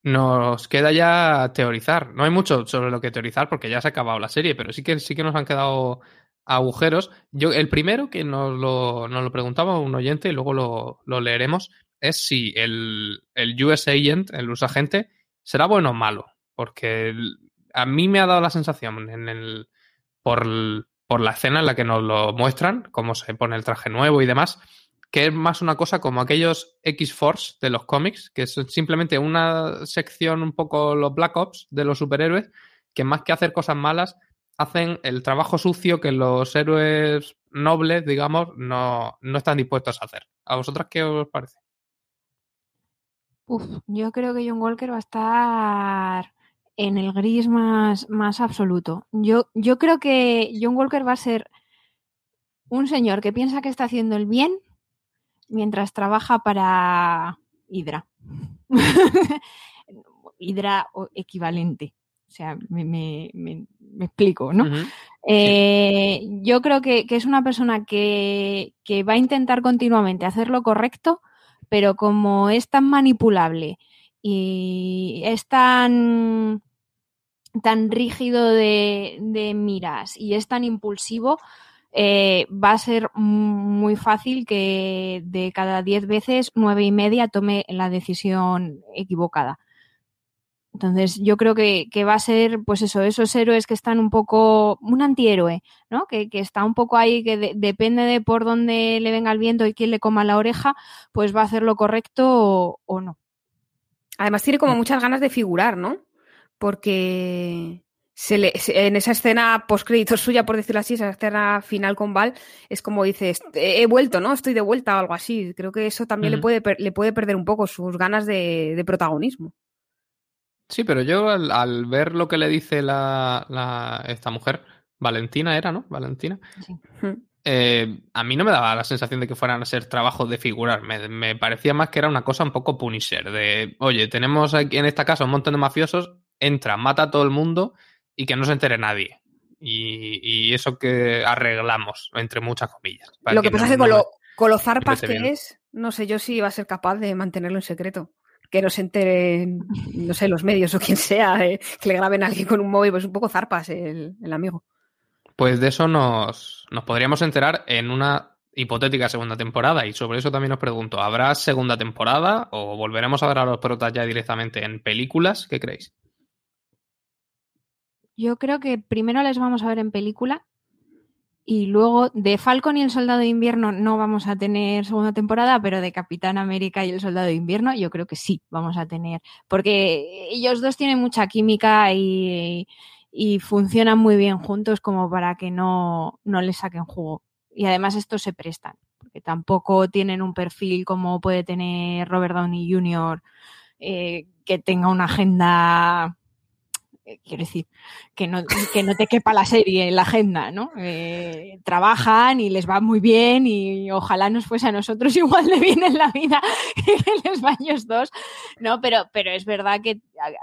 [SPEAKER 1] Nos queda ya teorizar. No hay mucho sobre lo que teorizar porque ya se ha acabado la serie, pero sí que, sí que nos han quedado agujeros. Yo, el primero que nos lo, nos lo preguntaba un oyente y luego lo, lo leeremos es si el, el US Agent, el US agente, será bueno o malo. Porque a mí me ha dado la sensación en el, por, por la escena en la que nos lo muestran, cómo se pone el traje nuevo y demás, que es más una cosa como aquellos X-Force de los cómics, que es simplemente una sección un poco los Black Ops de los superhéroes, que más que hacer cosas malas, hacen el trabajo sucio que los héroes nobles, digamos, no, no están dispuestos a hacer. ¿A vosotras qué os parece?
[SPEAKER 3] Uf, yo creo que John Walker va a estar en el gris más, más absoluto. Yo, yo creo que John Walker va a ser un señor que piensa que está haciendo el bien mientras trabaja para Hydra. Hydra o equivalente. O sea, me, me- me- me explico, ¿no? Eh, yo creo que, que es una persona que, que va a intentar continuamente hacer lo correcto, pero como es tan manipulable y es tan, tan rígido de, de miras y es tan impulsivo, eh, va a ser muy fácil que de cada diez veces, nueve y media tome la decisión equivocada. Entonces, yo creo que, que va a ser, pues eso, esos héroes que están un poco, un antihéroe, ¿no? Que, que está un poco ahí, que de- depende de por dónde le venga el viento y quién le coma la oreja, pues va a hacer lo correcto o, o no.
[SPEAKER 2] Además tiene como muchas ganas de figurar, ¿no? Porque se le, se- en esa escena post créditos suya, por decirlo así, esa escena final con Val, es como dices, he vuelto, ¿no? Estoy de vuelta o algo así. Creo que eso también le, puede, le puede perder un poco sus ganas de, de protagonismo.
[SPEAKER 1] Sí, pero yo al, al ver lo que le dice la, la- esta mujer, Valentina era, ¿no? Valentina.
[SPEAKER 2] Hmm.
[SPEAKER 1] eh, a mí no me daba la sensación de que fueran a ser trabajos de figurar. Me, me parecía más que era una cosa un poco punisher. De, oye, tenemos aquí en esta casa un montón de mafiosos, entra, mata a todo el mundo y que no se entere nadie. Y, y eso que arreglamos, entre muchas comillas.
[SPEAKER 2] Lo que pasa es que con lo, con lo zarpas que
[SPEAKER 1] bien.
[SPEAKER 2] es, no sé yo si va a ser capaz de mantenerlo en secreto. Que no se enteren, no sé, los medios o quien sea, eh, que le graben a alguien con un móvil, pues un poco zarpas el, el amigo.
[SPEAKER 1] Pues de eso nos, nos podríamos enterar en una hipotética segunda temporada. Y sobre eso también os pregunto, ¿habrá segunda temporada o volveremos a ver a los protas ya directamente en películas? ¿Qué creéis?
[SPEAKER 3] Yo creo que primero les vamos a ver en película y luego de Falcon y el Soldado de Invierno no vamos a tener segunda temporada, pero de Capitán América y el Soldado de Invierno yo creo que sí vamos a tener, porque ellos dos tienen mucha química y, funcionan muy bien juntos como para que no, no les saquen jugo. Y además estos se prestan, porque tampoco tienen un perfil como puede tener Robert Downey Jr., eh, que tenga una agenda quiero decir, que no, que no te quepa la serie en la agenda, ¿no? Eh, trabajan y les va muy bien y ojalá nos fuese a nosotros igual de bien en la vida que va a ellos dos, ¿no? Pero, pero es verdad que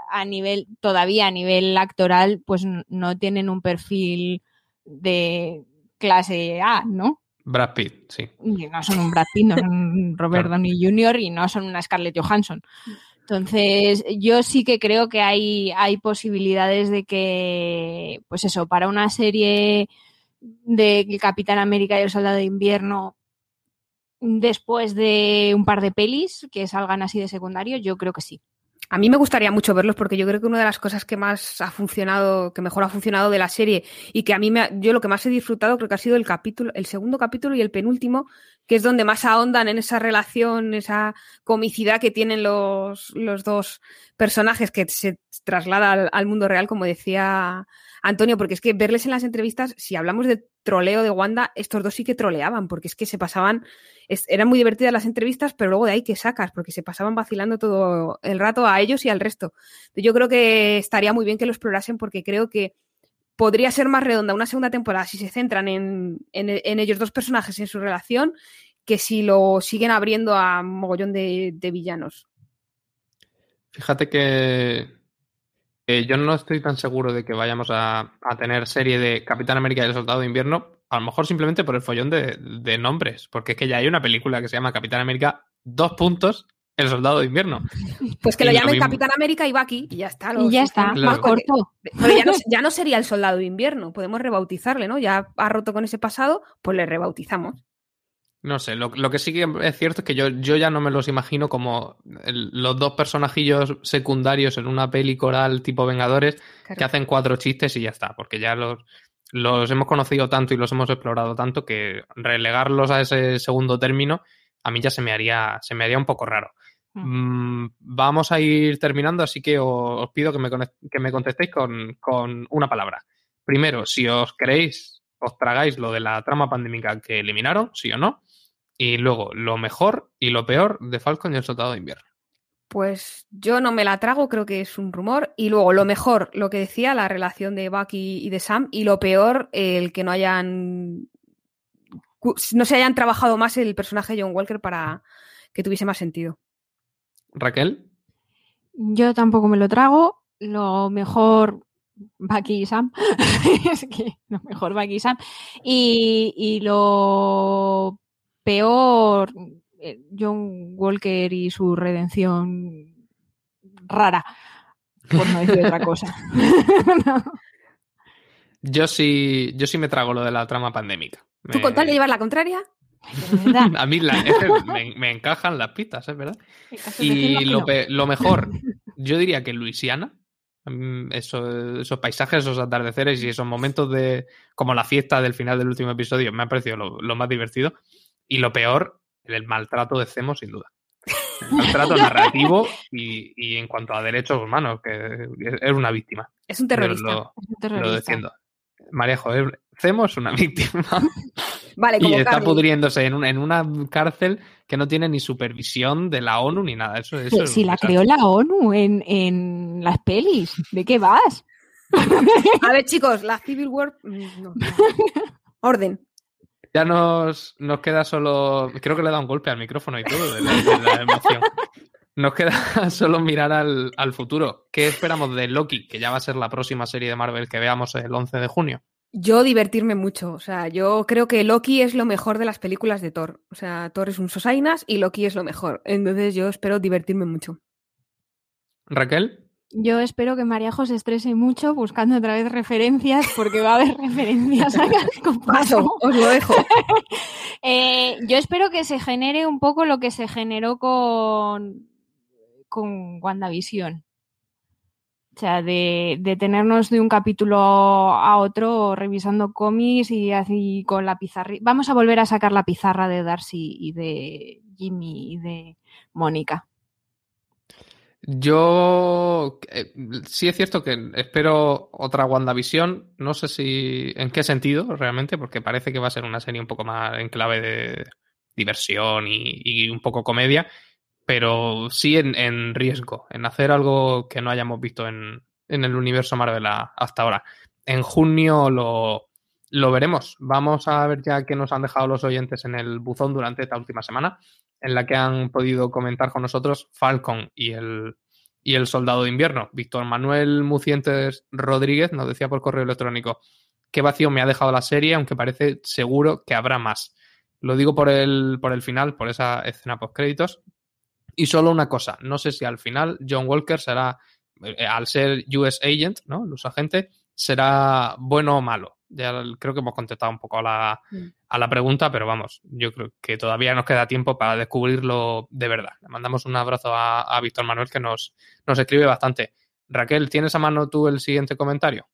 [SPEAKER 3] a, nivel, todavía a nivel actoral, pues no tienen un perfil de clase A, ¿no?
[SPEAKER 1] Brad Pitt, sí.
[SPEAKER 3] Y no son un Brad Pitt, no son un Robert
[SPEAKER 1] Claro.
[SPEAKER 3] Downey Jr. y no son una Scarlett Johansson. Entonces, yo sí que creo que hay, hay posibilidades de que, pues eso, para una serie de Capitán América y el Soldado de Invierno, después de un par de pelis que salgan así de secundario, yo creo que sí.
[SPEAKER 2] A mí me gustaría mucho verlos porque yo creo que una de las cosas que más ha funcionado, que mejor ha funcionado de la serie y que a mí me, yo lo que más he disfrutado creo que ha sido el capítulo, el segundo capítulo y el penúltimo, que es donde más ahondan en esa relación, esa comicidad que tienen los, los dos personajes que se traslada al, al mundo real, como decía Antonio, porque es que verles en las entrevistas, si hablamos de troleo de Wanda, estos dos sí que troleaban, porque es que se pasaban, eran muy divertidas las entrevistas, pero luego de ahí que sacas, porque se pasaban vacilando todo el rato a ellos y al resto. Yo creo que estaría muy bien que lo explorasen porque creo que podría ser más redonda una segunda temporada si se centran en, ellos dos personajes, en su relación, que si lo siguen abriendo a mogollón de, villanos.
[SPEAKER 1] Fíjate que yo no estoy tan seguro de que vayamos a, tener serie de Capitán América y el Soldado de Invierno, a lo mejor simplemente por el follón de, de, nombres, porque es que ya hay una película que se llama Capitán América, dos puntos, el soldado de invierno.
[SPEAKER 2] Pues que lo llamen Capitán América y Bucky y ya está.
[SPEAKER 3] y ya está, más corto.
[SPEAKER 2] Pero ya no, sería el soldado de invierno, podemos rebautizarle, ¿no? Ya ha roto con ese pasado, pues le rebautizamos.
[SPEAKER 1] No sé, lo, que sí que es cierto es que yo, yo ya no me los imagino como los dos personajillos secundarios en una peli coral tipo Vengadores que hacen cuatro chistes y ya está, porque ya los, los hemos conocido tanto y los hemos explorado tanto que relegarlos a ese segundo término a mí ya se me haría, se me haría un poco raro. Mm, vamos a ir terminando, así que os, pido que me, que me contestéis con, con, una palabra. Primero, si os queréis, os tragáis lo de la trama pandémica que eliminaron, sí o no. Y luego, lo mejor y lo peor de Falcon y el Soldado de Invierno.
[SPEAKER 2] Pues yo no me la trago, creo que es un rumor. Y luego, lo mejor, lo que decía, la relación de Bucky y de Sam. Y lo peor, el que no hayan. No se hayan trabajado más el personaje de John Walker para que tuviese más sentido.
[SPEAKER 1] Raquel.
[SPEAKER 3] Yo tampoco me lo trago. Lo mejor Bucky y Sam. es que lo mejor Bucky y Sam. Y, lo peor, eh, John Walker y su redención rara, por no decir otra cosa.
[SPEAKER 1] Yo sí, yo sí me trago lo de la trama pandémica.
[SPEAKER 2] ¿Tú con tal de llevar la contraria?
[SPEAKER 1] A mí me, encajan las pistas, es verdad. Y lo, mejor, yo diría que Luisiana, esos paisajes, esos atardeceres y esos momentos de como la fiesta del final del último episodio me ha parecido lo, más divertido. Y lo peor, el maltrato de Cemo, sin duda. El maltrato narrativo y, en cuanto a derechos humanos, que es una víctima.
[SPEAKER 2] Es un terrorista. Lo,
[SPEAKER 1] María Joder, Cemo es una víctima. y está pudriéndose en, en, una cárcel que no tiene ni supervisión de la ONU ni nada. Eso, eso
[SPEAKER 3] si la creó la ONU en, en, las pelis, ¿de qué vas?
[SPEAKER 2] A ver, chicos, la Civil War. Mm, Orden.
[SPEAKER 1] Ya nos, nos queda solo. Creo que le da un golpe al micrófono y todo de la, emoción. Nos queda solo mirar al, al, futuro. ¿Qué esperamos de Loki, que ya va a ser la próxima serie de Marvel que veamos el 11 de junio?
[SPEAKER 2] Yo divertirme mucho. O sea, yo creo que Loki es lo mejor de las películas de Thor. O sea, Thor es un sosainas y Loki es lo mejor. Entonces yo espero divertirme mucho.
[SPEAKER 1] Raquel.
[SPEAKER 3] Yo espero que Mariajo se estrese mucho buscando otra vez referencias, porque va a haber referencias a
[SPEAKER 2] Paso, os lo dejo.
[SPEAKER 3] Eh, yo espero que se genere un poco lo que se generó con, con WandaVision. O sea, de, de, tenernos de un capítulo a otro revisando cómics y así con la pizarra. Vamos a volver a sacar la pizarra de Darcy y de Jimmy y de Mónica.
[SPEAKER 1] Yo eh, sí es cierto que espero otra WandaVision. No sé si en qué sentido realmente, porque parece que va a ser una serie un poco más en clave de diversión y, y un poco comedia pero sí en, riesgo, en hacer algo que no hayamos visto en, el universo Marvel hasta ahora. En junio lo, lo, veremos. Vamos a ver ya qué nos han dejado los oyentes en el buzón durante esta última semana, en la que han podido comentar con nosotros Falcon y el, y el Soldado de Invierno. Víctor Manuel Mucientes Rodríguez nos decía por correo electrónico qué vacío me ha dejado la serie, aunque parece seguro que habrá más. Lo digo por el, por el final, por esa escena post créditos, y solo una cosa, no sé si al final John Walker será, eh, al ser US Agent, ¿no? Los agentes, será bueno o malo. Ya creo que hemos contestado un poco a la, mm. a la pregunta, pero vamos, yo creo que todavía nos queda tiempo para descubrirlo de verdad. Le mandamos un abrazo a, a Víctor Manuel que nos, nos escribe bastante. Raquel, ¿tienes a mano tú el siguiente comentario?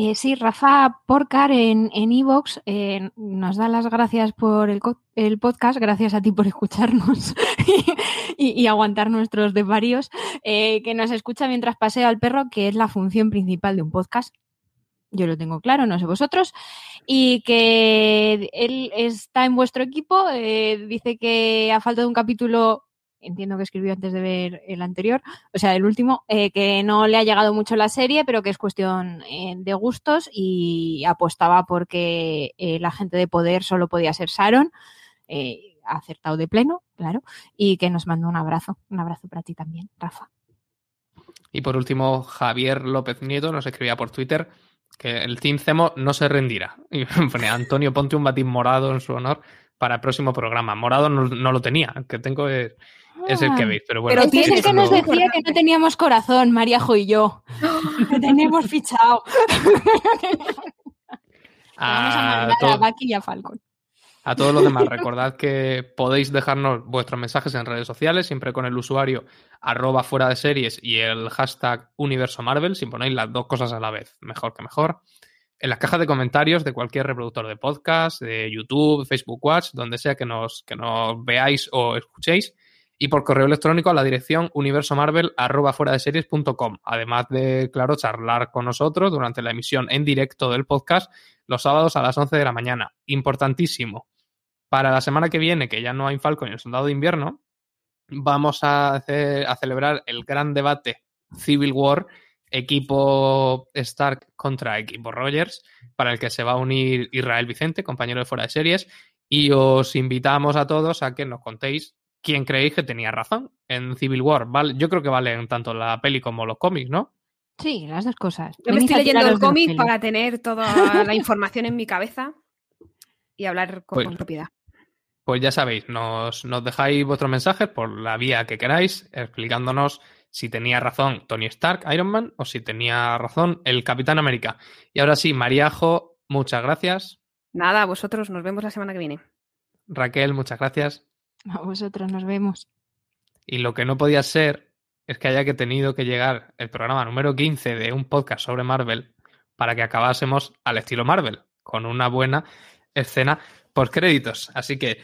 [SPEAKER 3] Eh, sí, Rafa Porcar en Evox en eh, nos da las gracias por el, el, podcast, gracias a ti por escucharnos y, aguantar nuestros desvarios, eh, que nos escucha mientras pasea al perro, que es la función principal de un podcast. Yo lo tengo claro, no sé vosotros, y que él está en vuestro equipo, eh, dice que a falta de un capítulo, entiendo que escribió antes de ver el anterior, o sea, el último, eh, que no le ha llegado mucho la serie, pero que es cuestión eh, de gustos y apostaba porque la gente de poder solo podía ser Sharon. acertado de pleno, claro, y que nos mandó un abrazo, un abrazo para ti también, Rafa.
[SPEAKER 1] Y por último, Javier López Nieto nos escribía por Twitter que el Team Cemo no se rendirá. Y pone Antonio, ponte un batín morado en su honor para el próximo programa. Morado no, lo tenía, el que tengo es, el que ah. veis. Pero bueno,
[SPEAKER 3] pero tienes que nos decía que no teníamos corazón, Mariajo y yo. que tenemos fichado. Vamos a mandar a Baki y a Falcon.
[SPEAKER 1] A todos los demás, recordad que podéis dejarnos vuestros mensajes en redes sociales, siempre con el usuario arroba fuera de series y el hashtag universo Marvel, si ponéis las dos cosas a la vez, mejor que mejor. En las cajas de comentarios de cualquier reproductor de podcast, de YouTube, Facebook Watch, donde sea que nos, que nos veáis o escuchéis. Y por correo electrónico a la dirección universomarvel arroba fuera de series.com. Además de, claro, charlar con nosotros durante la emisión en directo del podcast los sábados a las 11 de la mañana. Importantísimo para la semana que viene, que ya no hay Falcon y el Soldado de Invierno, vamos a, hacer, a celebrar el gran debate Civil War, equipo Stark contra equipo Rogers, para el que se va a unir Israel Vicente, compañero de fuera de series, y os invitamos a todos a que nos contéis quién creéis que tenía razón en Civil War. Vale, yo creo que valen tanto la peli como los cómics, ¿no?
[SPEAKER 3] Sí, las dos cosas.
[SPEAKER 2] Yo me estoy leyendo el cómic para tener toda la información en mi cabeza y hablar con pues propiedad.
[SPEAKER 1] Pues ya sabéis, nos, dejáis vuestros mensajes por la vía que queráis, explicándonos si tenía razón Tony Stark, Iron Man, o si tenía razón el Capitán América. Y ahora sí, Mariajo, muchas gracias.
[SPEAKER 2] Nada, a vosotros, nos vemos la semana que viene.
[SPEAKER 1] Raquel, muchas gracias.
[SPEAKER 3] A vosotros, nos vemos.
[SPEAKER 1] Y lo que no podía ser es que haya que tenido que llegar el programa número 15 de un podcast sobre Marvel para que acabásemos al estilo Marvel, con una buena escena por créditos. Así que.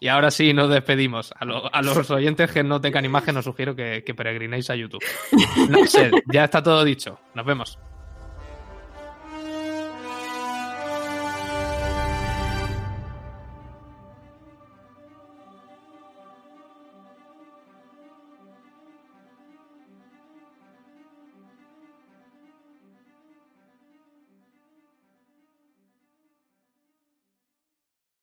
[SPEAKER 1] Y ahora sí, nos despedimos. A, los oyentes que no tengan imagen, os sugiero que, que peregrinéis a YouTube. No sé, ya está todo dicho. Nos vemos.